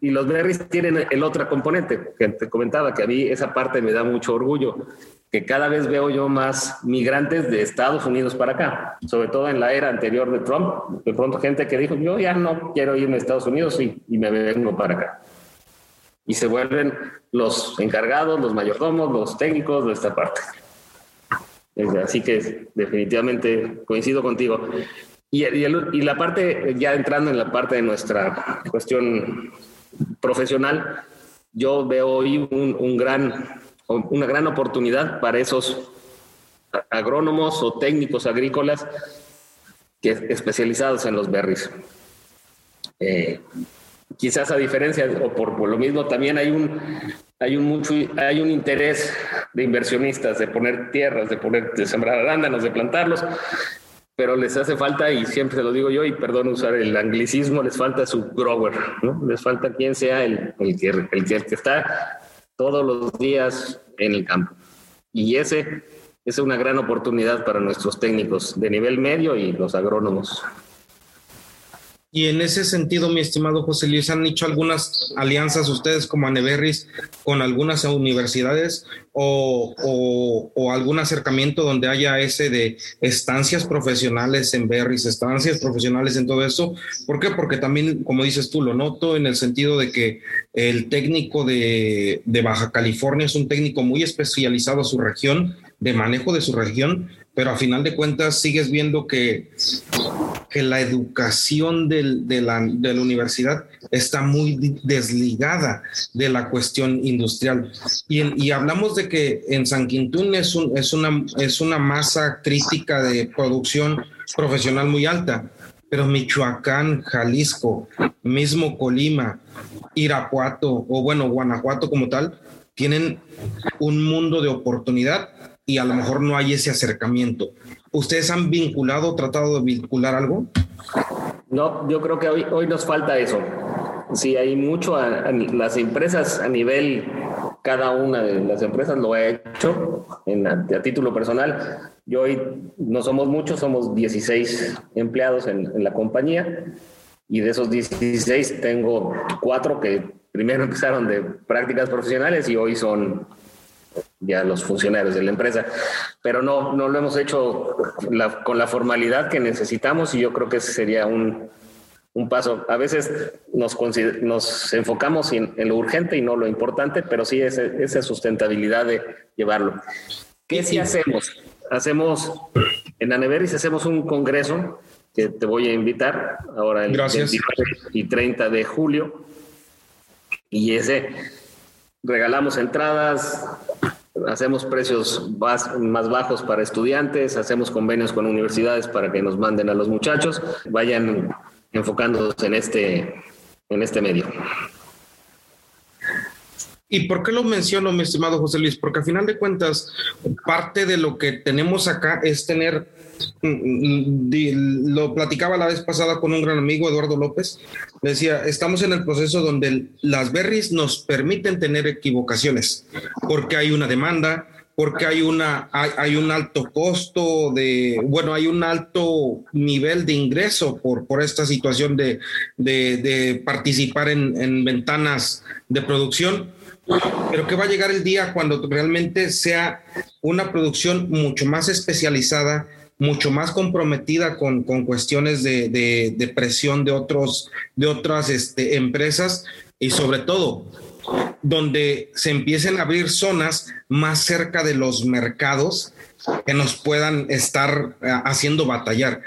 Y, los berries tienen el otro componente que te comentaba, que a mí esa parte me da mucho orgullo, que cada vez veo yo más migrantes de Estados Unidos para acá, sobre todo en la era anterior de Trump. De pronto gente que dijo, yo ya no quiero irme a Estados Unidos y, y me vengo para acá y se vuelven los encargados, los mayordomos, los técnicos de esta parte. Así que definitivamente coincido contigo. Y, la parte, ya entrando en la parte de nuestra cuestión profesional, yo veo hoy un gran, una gran oportunidad para esos agrónomos o técnicos agrícolas que, especializados en los berries. Eh, quizás a diferencia o por, lo mismo también hay un hay un mucho hay un interés de inversionistas de poner tierras, de poner de sembrar arándanos, de plantarlos, pero les hace falta y siempre se lo digo yo y perdón usar el anglicismo, les falta su grower, ¿no? Les falta quien sea el, el, que, el que está todos los días en el campo. Y ese es una gran oportunidad para nuestros técnicos de nivel medio y los agrónomos. Y en ese sentido, mi estimado José Luis, ¿han hecho algunas alianzas ustedes como Aneberris con algunas universidades o, algún acercamiento donde haya ese de estancias profesionales en Berris, estancias profesionales en todo eso? ¿Por qué? Porque también, como dices tú, lo noto en el sentido de que el técnico de, de Baja California es un técnico muy especializado a su región, de manejo de su región, pero a final de cuentas sigues viendo que, que la educación de, la, universidad está muy desligada de la cuestión industrial. Y, hablamos de que en San Quintún es una masa crítica de producción profesional muy alta, pero Michoacán, Jalisco, mismo Colima, Irapuato o bueno, Guanajuato como tal, tienen un mundo de oportunidad y a lo mejor no hay ese acercamiento. ¿Ustedes han vinculado, tratado de vincular algo? No, yo creo que hoy, hoy nos falta eso. Sí, hay mucho, a, las empresas a nivel, cada una de las empresas lo ha hecho en, a, título personal. Yo hoy no somos muchos, somos 16 empleados en, en la compañía y de esos 16 tengo cuatro que primero empezaron de prácticas profesionales y hoy son ya los funcionarios de la empresa, pero no, no lo hemos hecho con la formalidad que necesitamos y yo creo que ese sería un, un paso. A veces nos, nos enfocamos en, lo urgente y no lo importante, pero sí ese, esa sustentabilidad de llevarlo. ¿Qué sí hacemos? Hacemos, en Aneveris hacemos un congreso que te voy a invitar ahora el 29 y 30 de julio y ese regalamos entradas, hacemos precios más bajos para estudiantes, hacemos convenios con universidades para que nos manden a los muchachos, vayan enfocándose en este, en este medio. ¿Y por qué lo menciono, mi estimado José Luis? Porque al final de cuentas, parte de lo que tenemos acá es tener, lo platicaba la vez pasada con un gran amigo, Eduardo López, decía, estamos en el proceso donde las berries nos permiten tener equivocaciones, porque hay una demanda, porque hay, una, hay, un alto costo de, bueno, hay un alto nivel de ingreso por, por esta situación de, de, participar en, en, ventanas de producción, pero que va a llegar el día cuando realmente sea una producción mucho más especializada, mucho más comprometida con, con cuestiones de, de, presión de, otros, de otras este, empresas y sobre todo donde se empiecen a abrir zonas más cerca de los mercados que nos puedan estar eh, haciendo batallar.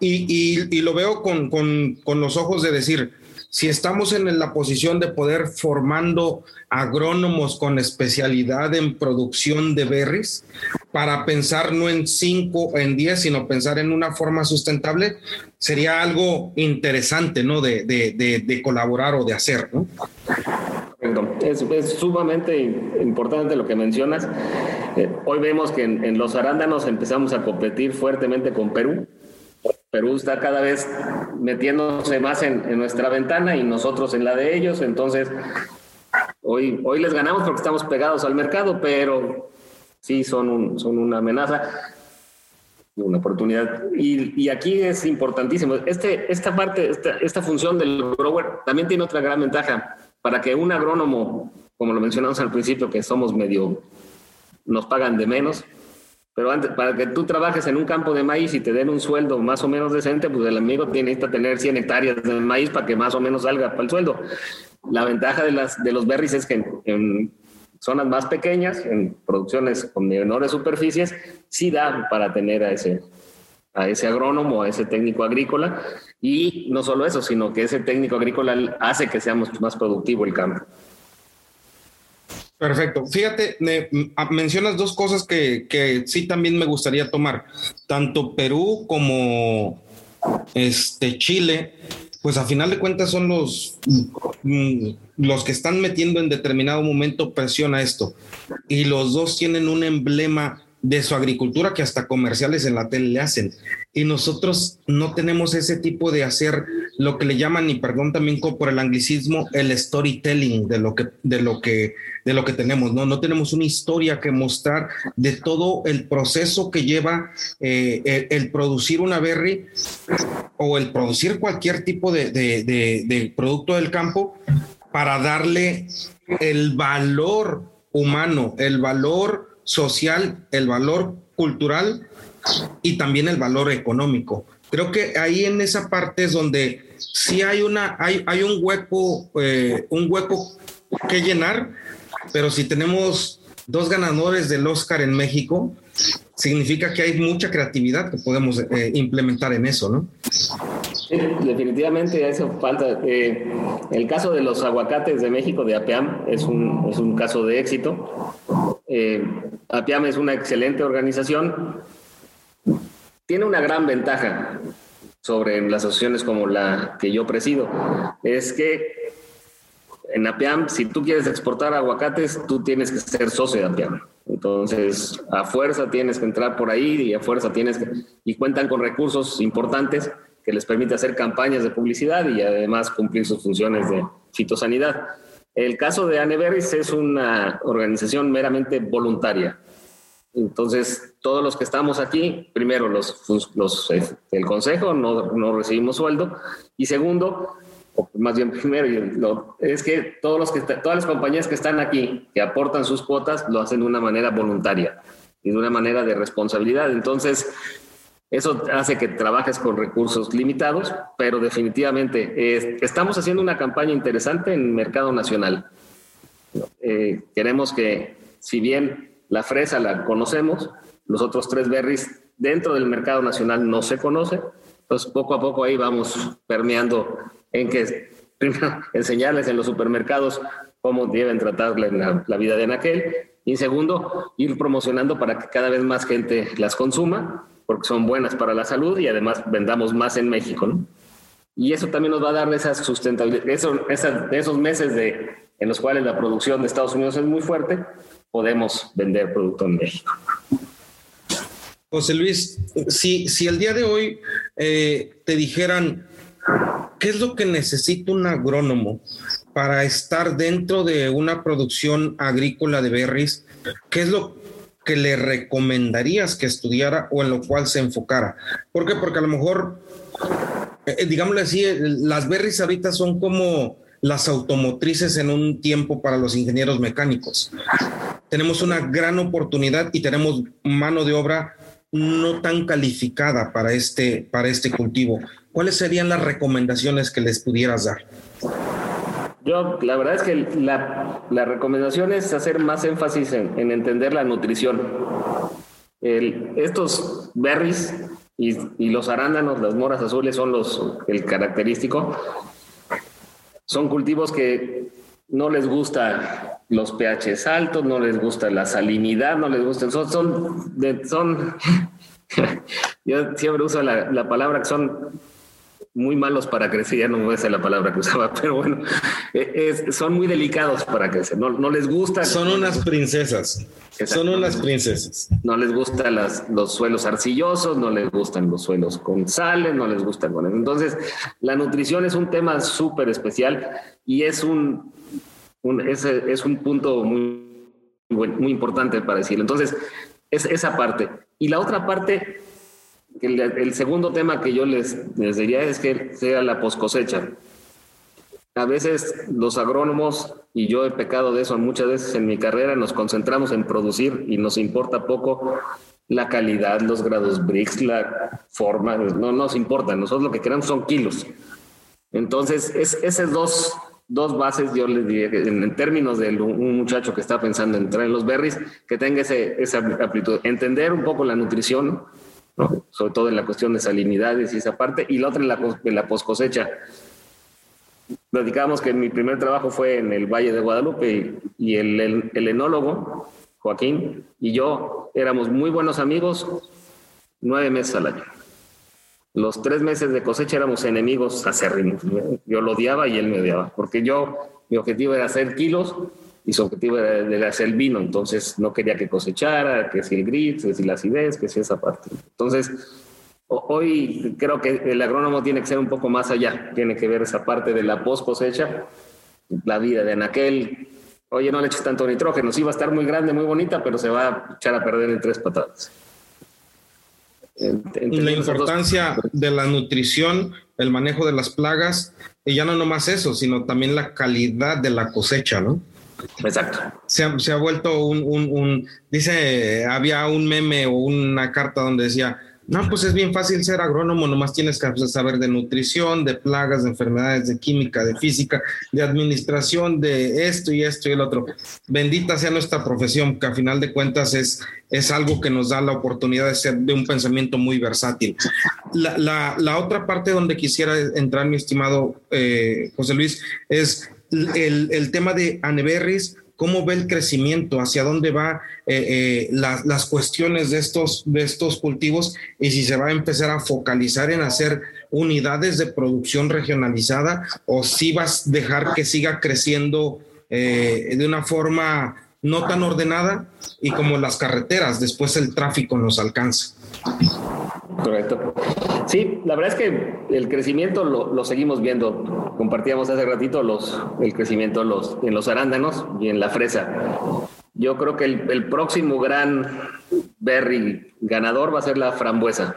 Y, lo veo con, con, los ojos de decir, si estamos en la posición de poder formando agrónomos con especialidad en producción de berries, para pensar no en cinco o en diez, sino pensar en una forma sustentable, sería algo interesante, ¿no? De, de, de colaborar o de hacer, es, sumamente importante lo que mencionas. Eh, hoy vemos que en, los arándanos empezamos a competir fuertemente con Perú. Perú está cada vez metiéndose más en, nuestra ventana y nosotros en la de ellos. Entonces, hoy, hoy les ganamos porque estamos pegados al mercado, pero sí son, son una amenaza, una oportunidad. Y, y, aquí es importantísimo. Este, esta parte, esta, esta función del grower también tiene otra gran ventaja para que un agrónomo, como lo mencionamos al principio, que somos medio, nos pagan de menos, pero antes, para que tú trabajes en un campo de maíz y te den un sueldo más o menos decente, pues el amigo tiene que tener 100 hectáreas de maíz para que más o menos salga para el sueldo. La ventaja de, las, de los berries es que en, zonas más pequeñas, en producciones con menores superficies, sí da para tener a ese, a ese agrónomo, a ese técnico agrícola. Y no solo eso, sino que ese técnico agrícola hace que seamos más productivo el campo. Perfecto. Fíjate, ah, mencionas dos cosas que, que, sí también me gustaría tomar. Tanto Perú como este Chile, pues a final de cuentas son los, mm, los que están metiendo en determinado momento presión a esto. Y los dos tienen un emblema de su agricultura que hasta comerciales en la tele le hacen. Y nosotros no tenemos ese tipo de hacer lo que le llaman, y perdón también por el anglicismo, el storytelling de lo que, de lo que, de lo que tenemos. No, no tenemos una historia que mostrar de todo el proceso que lleva eh, el, producir una berry o el producir cualquier tipo de, de producto del campo para darle el valor humano, el valor social, el valor cultural y también el valor económico. Creo que ahí en esa parte es donde sí hay una, hay, hay un hueco, eh, un hueco que llenar, pero si tenemos dos ganadores del Oscar en México, significa que hay mucha creatividad que podemos eh, implementar en eso, ¿no? Sí, definitivamente eso falta. Eh, el caso de los aguacates de México, de APEAM, es un, es un caso de éxito. APIAM es una excelente organización. Tiene una gran ventaja sobre las asociaciones como la que yo presido. Es que en APIAM, si tú quieres exportar aguacates, tú tienes que ser socio de APIAM. Entonces, a fuerza tienes que entrar por ahí y a fuerza tienes que... Y cuentan con recursos importantes que les permite hacer campañas de publicidad y además cumplir sus funciones de fitosanidad. El caso de Aneveris es una organización meramente voluntaria. Entonces, todos los que estamos aquí, primero, los, los eh, el consejo no, no, recibimos sueldo. Y segundo, o más bien primero, es que, todos los que todas las compañías que están aquí, que aportan sus cuotas, lo hacen de una manera voluntaria y de una manera de responsabilidad. Entonces, eso hace que trabajes con recursos limitados, pero definitivamente estamos haciendo una campaña interesante en el mercado nacional. Eh, queremos que, si bien la fresa la conocemos, los otros tres berries dentro del mercado nacional no se conocen, pues poco a poco ahí vamos permeando en que primero enseñarles en los supermercados cómo deben tratar la, vida de anaquel y segundo, ir promocionando para que cada vez más gente las consuma porque son buenas para la salud y además vendamos más en México, ¿no? Y eso también nos va a dar esa sustentabilidad, eso, esos meses de en los cuales la producción de Estados Unidos es muy fuerte, podemos vender producto en México. José Luis, si, si el día de hoy eh, te dijeran, ¿qué es lo que necesita un agrónomo para estar dentro de una producción agrícola de berries? ¿Qué es lo que le recomendarías que estudiara o en lo cual se enfocara? ¿Por qué? Porque a lo mejor, eh, digámosle así, las berries ahorita son como las automotrices en un tiempo para los ingenieros mecánicos. Tenemos una gran oportunidad y tenemos mano de obra no tan calificada para este, para este cultivo. ¿Cuáles serían las recomendaciones que les pudieras dar? Yo, la verdad es que la, recomendación es hacer más énfasis en, entender la nutrición. estos berries y, los arándanos, las moras azules son los, el característico. Son cultivos que no les gusta los pHs altos, no les gusta la salinidad, no les gusta, son, son, son yo siempre uso la, la, palabra que son muy malos para crecer, ya no me a la palabra que usaba, pero bueno, e, son muy delicados para crecer, no, no les gusta. Son unas princesas, son unas princesas. No les gustan las, los suelos arcillosos, no les gustan los suelos con sales, no les gustan con. Entonces, la nutrición es un tema súper especial y es un, es, un punto muy, muy importante para decirlo. Entonces, es esa parte. Y la otra parte, el, segundo tema que yo les, diría es que sea la poscosecha. A veces los agrónomos, y yo he pecado de eso muchas veces en mi carrera, nos concentramos en producir y nos importa poco la calidad, los grados BRICS, la forma, no nos importa. Nosotros lo que queremos son kilos. Entonces, es, esos dos dos bases, yo les diría en, términos de un muchacho que está pensando en entrar en los berries, que tenga ese, esa aptitud, entender un poco la nutrición, sobre todo en la cuestión de salinidades y esa parte, y la otra en la, post cosecha. Platicábamos que mi primer trabajo fue en el Valle de Guadalupe y, el, el, el enólogo, Joaquín, y yo éramos muy buenos amigos nueve meses al año los tres meses de cosecha éramos enemigos acérrimos. Yo lo odiaba y él me odiaba, porque yo, mi objetivo era hacer kilos y su objetivo era, hacer el vino, entonces no quería que cosechara, que si el grit, que si la acidez, que si esa parte. Entonces, hoy creo que el agrónomo tiene que ser un poco más allá, tiene que ver esa parte de la post cosecha, la vida de aquel, oye, no le eches tanto nitrógeno, sí va a estar muy grande, muy bonita, pero se va a echar a perder en tres patadas. La importancia de la nutrición, el manejo de las plagas, y ya no nomás eso, sino también la calidad de la cosecha, ¿no? Exacto. Se ha, vuelto un, dice, había un meme o una carta donde decía, no, pues es bien fácil ser agrónomo, nomás tienes que saber de nutrición, de plagas, de enfermedades, de química, de física, de administración, de esto y esto y el otro. Bendita sea nuestra profesión, que a final de cuentas es, es algo que nos da la oportunidad de ser de un pensamiento muy versátil. La, la, la otra parte donde quisiera entrar, mi estimado eh, José Luis, es el, el tema de Aneberris cómo ve el crecimiento, hacia dónde va eh, eh, las cuestiones de estos, de estos cultivos y si se va a empezar a focalizar en hacer unidades de producción regionalizada o si vas a dejar que siga creciendo eh, de una forma no tan ordenada y como las carreteras, después el tráfico nos alcanza. Correcto. Sí, la verdad es que el crecimiento lo, seguimos viendo. Compartíamos hace ratito los, el crecimiento en los arándanos y en la fresa. Yo creo que el, próximo gran berry ganador va a ser la frambuesa.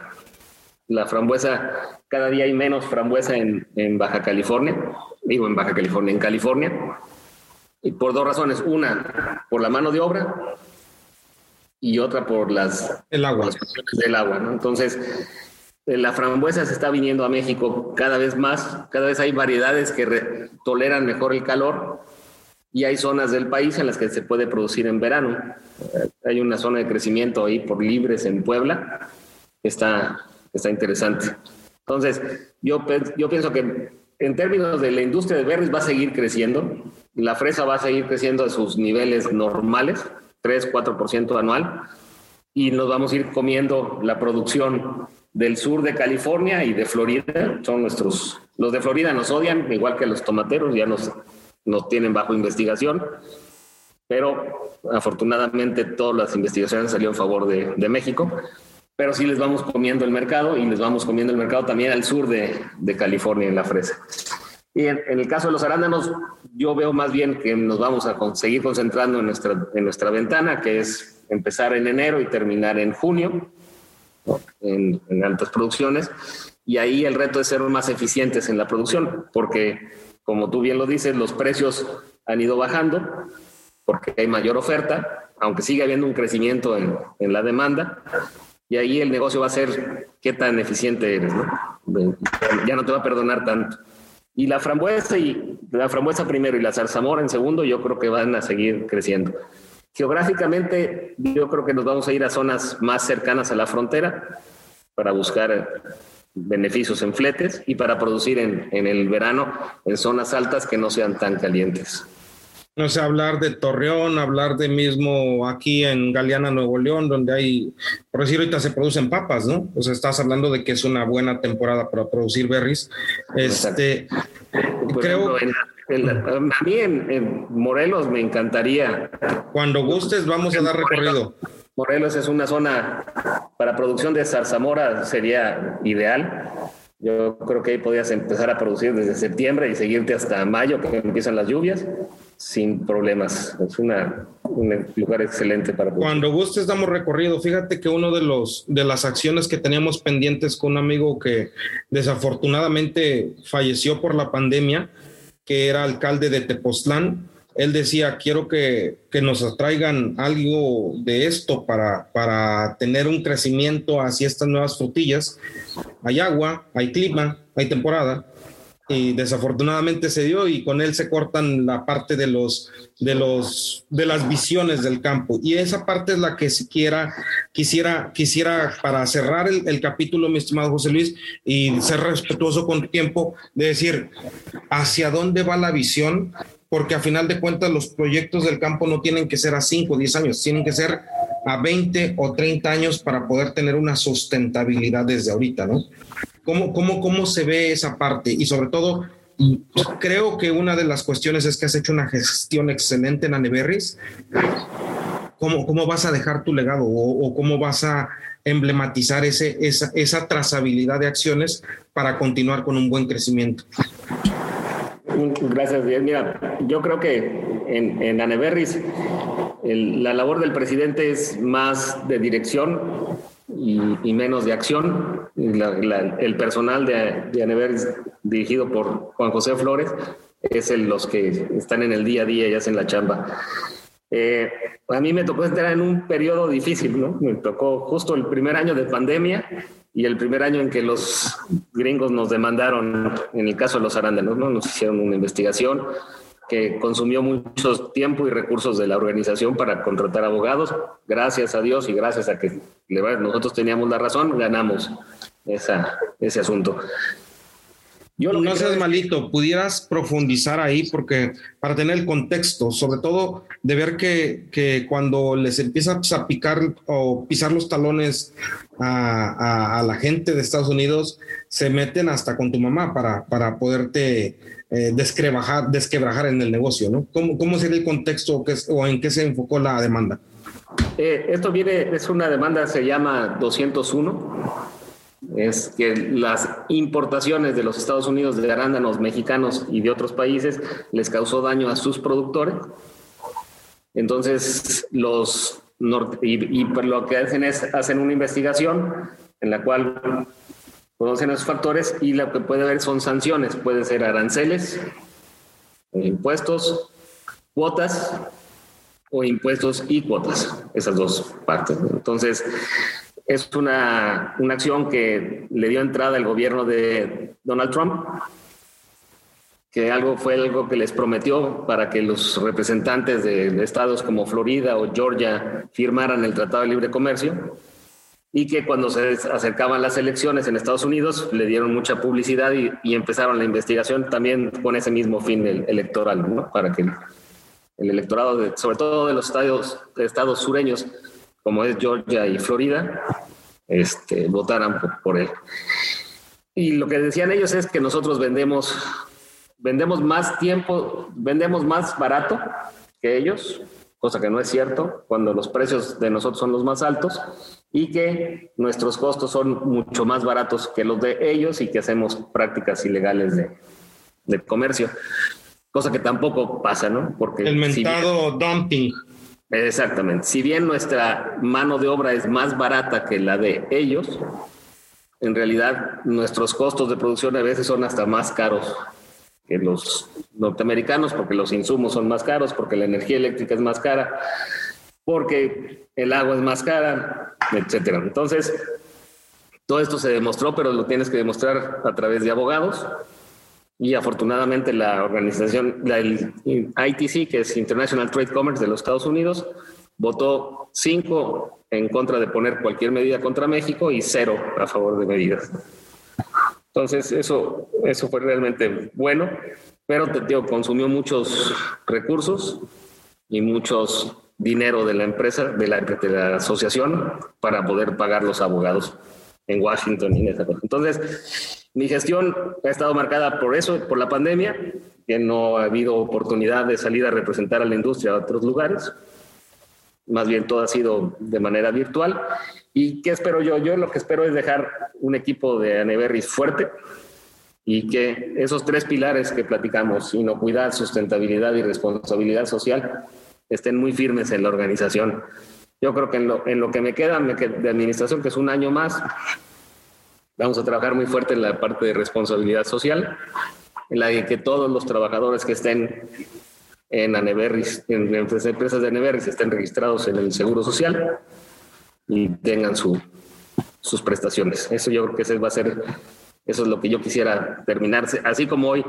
La frambuesa, cada día hay menos frambuesa en, en Baja California, digo en Baja California, en California, y por dos razones. Una, por la mano de obra, y otra por las, el agua. del agua. ¿no? Entonces, eh, la frambuesa se está viniendo a México cada vez más, cada vez hay variedades que toleran mejor el calor y hay zonas del país en las que se puede producir en verano. Hay una zona de crecimiento ahí por libres en Puebla, está, está interesante. Entonces, yo, yo pienso que en términos de la industria de berries va a seguir creciendo, la fresa va a seguir creciendo a sus niveles normales, 3, 4% anual, y nos vamos a ir comiendo la producción del sur de California y de Florida. Son nuestros, los de Florida nos odian, igual que los tomateros, ya nos, nos tienen bajo investigación, pero afortunadamente todas las investigaciones salieron en favor de, de México pero sí les vamos comiendo el mercado y les vamos comiendo el mercado también al sur de, de California en la fresa. Y en, el caso de los arándanos, yo veo más bien que nos vamos a seguir concentrando en nuestra, en nuestra ventana, que es empezar en enero y terminar en junio, en, en altas producciones. Y ahí el reto es ser más eficientes en la producción, porque como tú bien lo dices, los precios han ido bajando porque hay mayor oferta, aunque sigue habiendo un crecimiento en, en la demanda y ahí el negocio va a ser qué tan eficiente eres, ¿no? Ya no te va a perdonar tanto. Y la frambuesa y la frambuesa primero y la zarzamora en segundo, yo creo que van a seguir creciendo. Geográficamente, yo creo que nos vamos a ir a zonas más cercanas a la frontera para buscar beneficios en fletes y para producir en, en el verano en zonas altas que no sean tan calientes no sé, hablar de Torreón, hablar de mismo aquí en Galeana, Nuevo León, donde hay, por decir, ahorita se producen papas, ¿no? O sea, estás hablando de que es una buena temporada para producir berries. Este, creo... a mí en, Morelos me encantaría. Cuando gustes, vamos a dar recorrido. Morelos es una zona para producción de zarzamora, sería ideal. Yo creo que ahí podías empezar a producir desde septiembre y seguirte hasta mayo, que empiezan las lluvias sin problemas. Es una, un lugar excelente para... Cuando gustes damos recorrido. Fíjate que uno de los de las acciones que teníamos pendientes con un amigo que desafortunadamente falleció por la pandemia, que era alcalde de Tepoztlán, él decía, quiero que, que, nos traigan algo de esto para, para tener un crecimiento hacia estas nuevas frutillas. Hay agua, hay clima, hay temporada y desafortunadamente se dio y con él se cortan la parte de los de los de las visiones del campo. Y esa parte es la que siquiera quisiera quisiera para cerrar el, capítulo mi estimado José Luis y ser respetuoso con tiempo de decir hacia dónde va la visión porque a final de cuentas los proyectos del campo no tienen que ser a 5 o 10 años, tienen que ser a 20 o 30 años para poder tener una sustentabilidad desde ahorita, ¿no? ¿Cómo, cómo, cómo se ve esa parte? Y sobre todo, creo que una de las cuestiones es que has hecho una gestión excelente en Aneberries. ¿Cómo, ¿Cómo vas a dejar tu legado o, cómo vas a emblematizar esa, esa trazabilidad de acciones para continuar con un buen crecimiento? Gracias, Mira, yo creo que en, en Aneberris la labor del presidente es más de dirección y, menos de acción. el personal de, de Aneberris, dirigido por Juan José Flores, es el, los que están en el día a día y hacen la chamba. Eh, a mí me tocó entrar en un periodo difícil, ¿no? Me tocó justo el primer año de pandemia y el primer año en que los gringos nos demandaron, en el caso de los arándanos, ¿no? Nos hicieron una investigación que consumió mucho tiempo y recursos de la organización para contratar abogados. Gracias a Dios y gracias a que nosotros teníamos la razón, ganamos esa, ese asunto. Yo no seas malito, pudieras profundizar ahí porque para tener el contexto, sobre todo de ver que, que cuando les empiezas a picar o pisar los talones a, a, la gente de Estados Unidos, se meten hasta con tu mamá para, para poderte eh, desquebrajar, en el negocio, ¿no? ¿Cómo, cómo sería el contexto o en qué se enfocó la demanda? Eh, esto viene, es una demanda, se llama 201 es que las importaciones de los Estados Unidos de arándanos mexicanos y de otros países les causó daño a sus productores. Entonces, los y, y lo que hacen es hacen una investigación en la cual conocen esos factores y lo que puede haber son sanciones, pueden ser aranceles, impuestos, cuotas o impuestos y cuotas, esas dos partes. Entonces, es una, una acción que le dio entrada el gobierno de Donald Trump, que algo fue algo que les prometió para que los representantes de estados como Florida o Georgia firmaran el Tratado de Libre Comercio y que cuando se acercaban las elecciones en Estados Unidos le dieron mucha publicidad y, empezaron la investigación también con ese mismo fin electoral, ¿no? para que el electorado, sobre todo de los estados, de estados sureños, como es Georgia y Florida, este, votaran por, él. Y lo que decían ellos es que nosotros vendemos vendemos más tiempo, vendemos más barato que ellos, cosa que no es cierto cuando los precios de nosotros son los más altos y que nuestros costos son mucho más baratos que los de ellos y que hacemos prácticas ilegales de, de comercio, cosa que tampoco pasa, ¿no? Porque el mentado dumping. Exactamente. Si bien nuestra mano de obra es más barata que la de ellos, en realidad nuestros costos de producción a veces son hasta más caros que los norteamericanos porque los insumos son más caros, porque la energía eléctrica es más cara, porque el agua es más cara, etcétera. Entonces, todo esto se demostró, pero lo tienes que demostrar a través de abogados. Y afortunadamente la organización, el ITC, que es International Trade Commerce de los Estados Unidos, votó cinco en contra de poner cualquier medida contra México y cero a favor de medidas. Entonces, eso, eso fue realmente bueno, pero te consumió muchos recursos y muchos dinero de la empresa, de la, de la asociación, para poder pagar los abogados en Washington y en esa cosa. Entonces, mi gestión ha estado marcada por eso, por la pandemia, que no ha habido oportunidad de salir a representar a la industria a otros lugares. Más bien todo ha sido de manera virtual ¿Y qué espero yo? Yo lo que espero es dejar un equipo de Aneberris fuerte y que esos tres pilares que platicamos, inocuidad, sustentabilidad y responsabilidad social, estén muy firmes en la organización. Yo creo que en lo, en lo que me queda de administración, que es un año más, vamos a trabajar muy fuerte en la parte de responsabilidad social, en la que todos los trabajadores que estén en Aneberris, en empresas de Aneberris, estén registrados en el Seguro Social y tengan su, sus prestaciones. Eso yo creo que ese va a ser, eso es lo que yo quisiera terminar. Así como hoy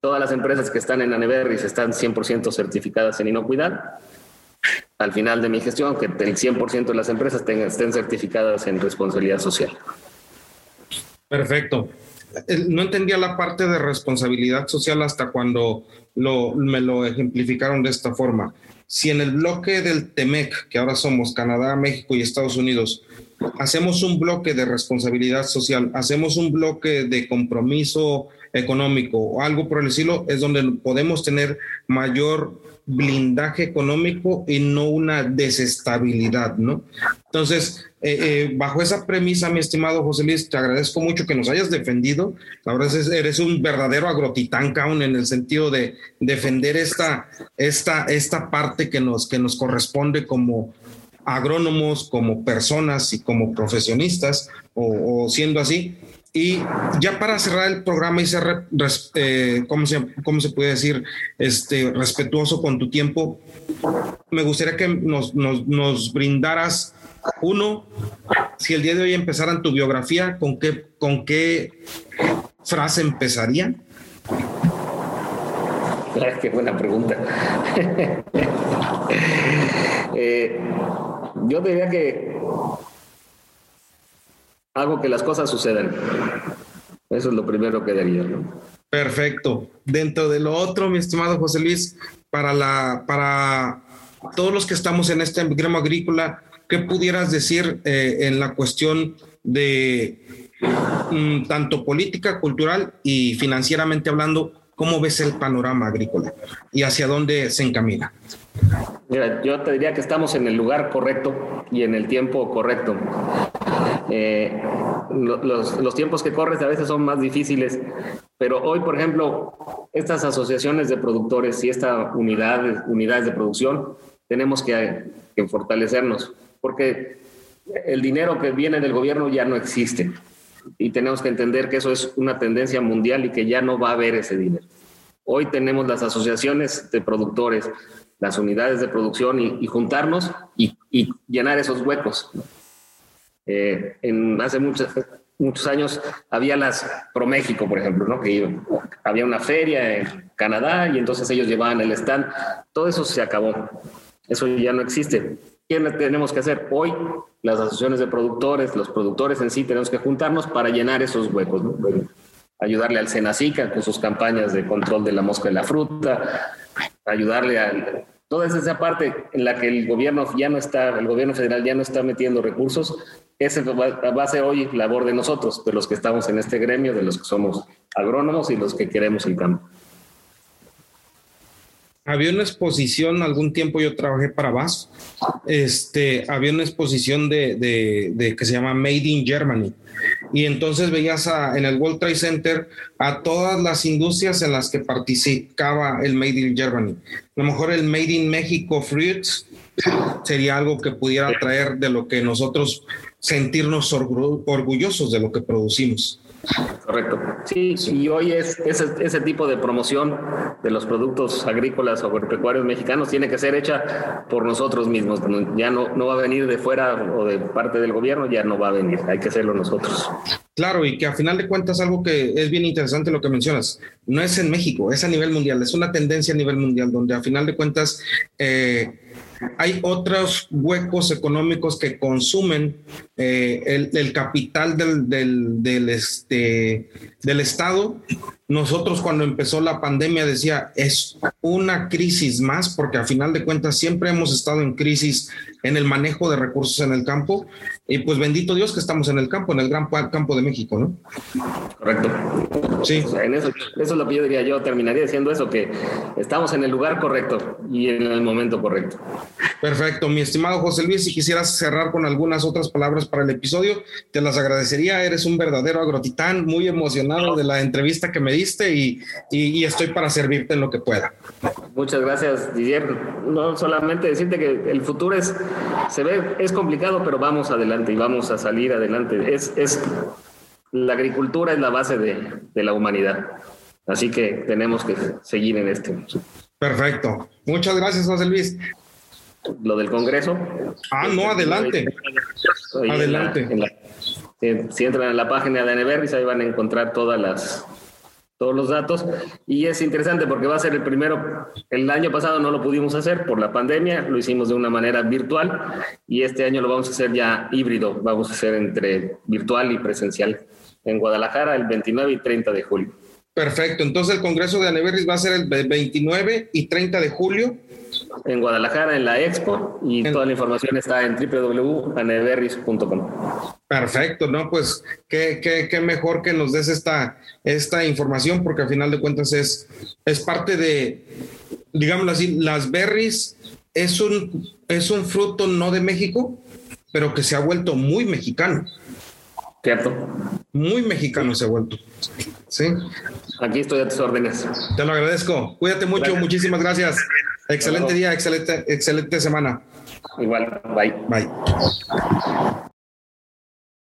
todas las empresas que están en Aneberris están 100% certificadas en inocuidad, al final de mi gestión, que el 100% de las empresas tengan, estén certificadas en responsabilidad social. Perfecto. No entendía la parte de responsabilidad social hasta cuando lo, me lo ejemplificaron de esta forma. Si en el bloque del TEMEC, que ahora somos Canadá, México y Estados Unidos, hacemos un bloque de responsabilidad social, hacemos un bloque de compromiso económico o algo por el estilo, es donde podemos tener mayor blindaje económico y no una desestabilidad, ¿no? Entonces, eh, eh, bajo esa premisa, mi estimado José Luis, te agradezco mucho que nos hayas defendido. La verdad es eres un verdadero agrotitán, Kaun, en el sentido de defender esta, esta, esta parte que nos, que nos corresponde como agrónomos, como personas y como profesionistas, o, siendo así. Y ya para cerrar el programa y ser, eh, ¿cómo, se, ¿cómo, se, puede decir? Este, respetuoso con tu tiempo, me gustaría que nos, nos, nos brindaras uno, si el día de hoy empezaran tu biografía, ¿con qué, con qué frase empezaría? Qué buena pregunta. Eh, yo diría que hago que las cosas sucedan. Eso es lo primero que diría. Perfecto. Dentro de lo otro, mi estimado José Luis, para, la, para todos los que estamos en este gremo agrícola, ¿Qué pudieras decir eh, en la cuestión de mm, tanto política, cultural y financieramente hablando? ¿Cómo ves el panorama agrícola y hacia dónde se encamina? Mira, yo te diría que estamos en el lugar correcto y en el tiempo correcto. Eh, los, tiempos que corres a veces son más difíciles, pero hoy, por ejemplo, estas asociaciones de productores y estas unidades, unidades de producción, tenemos que fortalecernos porque el dinero que viene del gobierno ya no existe y tenemos que entender que eso es una tendencia mundial y que ya no va a haber ese dinero. Hoy tenemos las asociaciones de productores, las unidades de producción y, juntarnos y, llenar esos huecos. Eh, en hace muchos, muchos años había las ProMéxico, por ejemplo, ¿no? que había una feria en Canadá y entonces ellos llevaban el stand. Todo eso se acabó. Eso ya no existe. ¿Qué tenemos que hacer? Hoy las asociaciones de productores, los productores en sí, tenemos que juntarnos para llenar esos huecos. Ayudarle al Senacica con sus campañas de control de la mosca de la fruta, ayudarle a toda esa parte en la que el gobierno ya no está, el gobierno federal ya no está metiendo recursos, esa va a ser hoy labor de nosotros, de los que estamos en este gremio, de los que somos agrónomos y los que queremos el campo. había una exposición, algún tiempo yo trabajé para VAS, este, había una exposición de, de, que se llama Made in Germany. Y entonces veías en el World Trade Center a todas las industrias en las que participaba el Made in Germany. A lo mejor el Made in México Fruits sería algo que pudiera traer de lo que nosotros sentirnos orgullosos de lo que producimos. Correcto. Sí, y hoy es ese, ese, tipo de promoción de los productos agrícolas o agropecuarios mexicanos tiene que ser hecha por nosotros mismos. Ya no, no va a venir de fuera o de parte del gobierno, ya no va a venir. Hay que hacerlo nosotros. Claro, y que a final de cuentas algo que es bien interesante lo que mencionas, no es en México, es a nivel mundial, es una tendencia a nivel mundial, donde a final de cuentas eh, hay otros huecos económicos que consumen eh, el, capital del, del, este, del Estado. Nosotros cuando empezó la pandemia decía, es una crisis más, porque a final de cuentas siempre hemos estado en crisis en el manejo de recursos en el campo. Y pues bendito Dios que estamos en el campo, en el gran campo de México, ¿no? Correcto. Sí. en eso, eso es lo que yo diría, yo terminaría diciendo eso, que estamos en el lugar correcto y en el momento correcto. Perfecto, mi estimado José Luis, si quisieras cerrar con algunas otras palabras para el episodio, te las agradecería. Eres un verdadero agrotitán, muy emocionado de la entrevista que me diste y, y, estoy para servirte en lo que pueda. Muchas gracias, Didier. No solamente decirte que el futuro es, se ve, es complicado, pero vamos adelante y vamos a salir adelante. Es, es la agricultura es la base de, de la humanidad. Así que tenemos que seguir en este. Perfecto. Muchas gracias, José Luis lo del Congreso. Ah, no, adelante. adelante. si entran a la página de Aneberris, ahí van a encontrar todas las, todos los datos. Y es interesante porque va a ser el primero. El año pasado no lo pudimos hacer por la pandemia, lo hicimos de una manera virtual y este año lo vamos a hacer ya híbrido. Vamos a hacer entre virtual y presencial en Guadalajara el 29 y 30 de julio. Perfecto. Entonces el Congreso de Aneberris va a ser el 29 y 30 de julio en Guadalajara, en la Expo, y toda la información está en www.aneberris.com. Perfecto, ¿no? Pues qué, qué, qué, mejor que nos des esta, esta información, porque al final de cuentas es, es parte de, digámoslo así, las berries es un, es un fruto no de México, pero que se ha vuelto muy mexicano. Cierto. Muy mexicano se ha vuelto. Sí. Aquí estoy a tus órdenes. Te lo agradezco. Cuídate mucho. Muchísimas gracias. Excelente día, excelente, excelente semana. Igual, bye. Bye.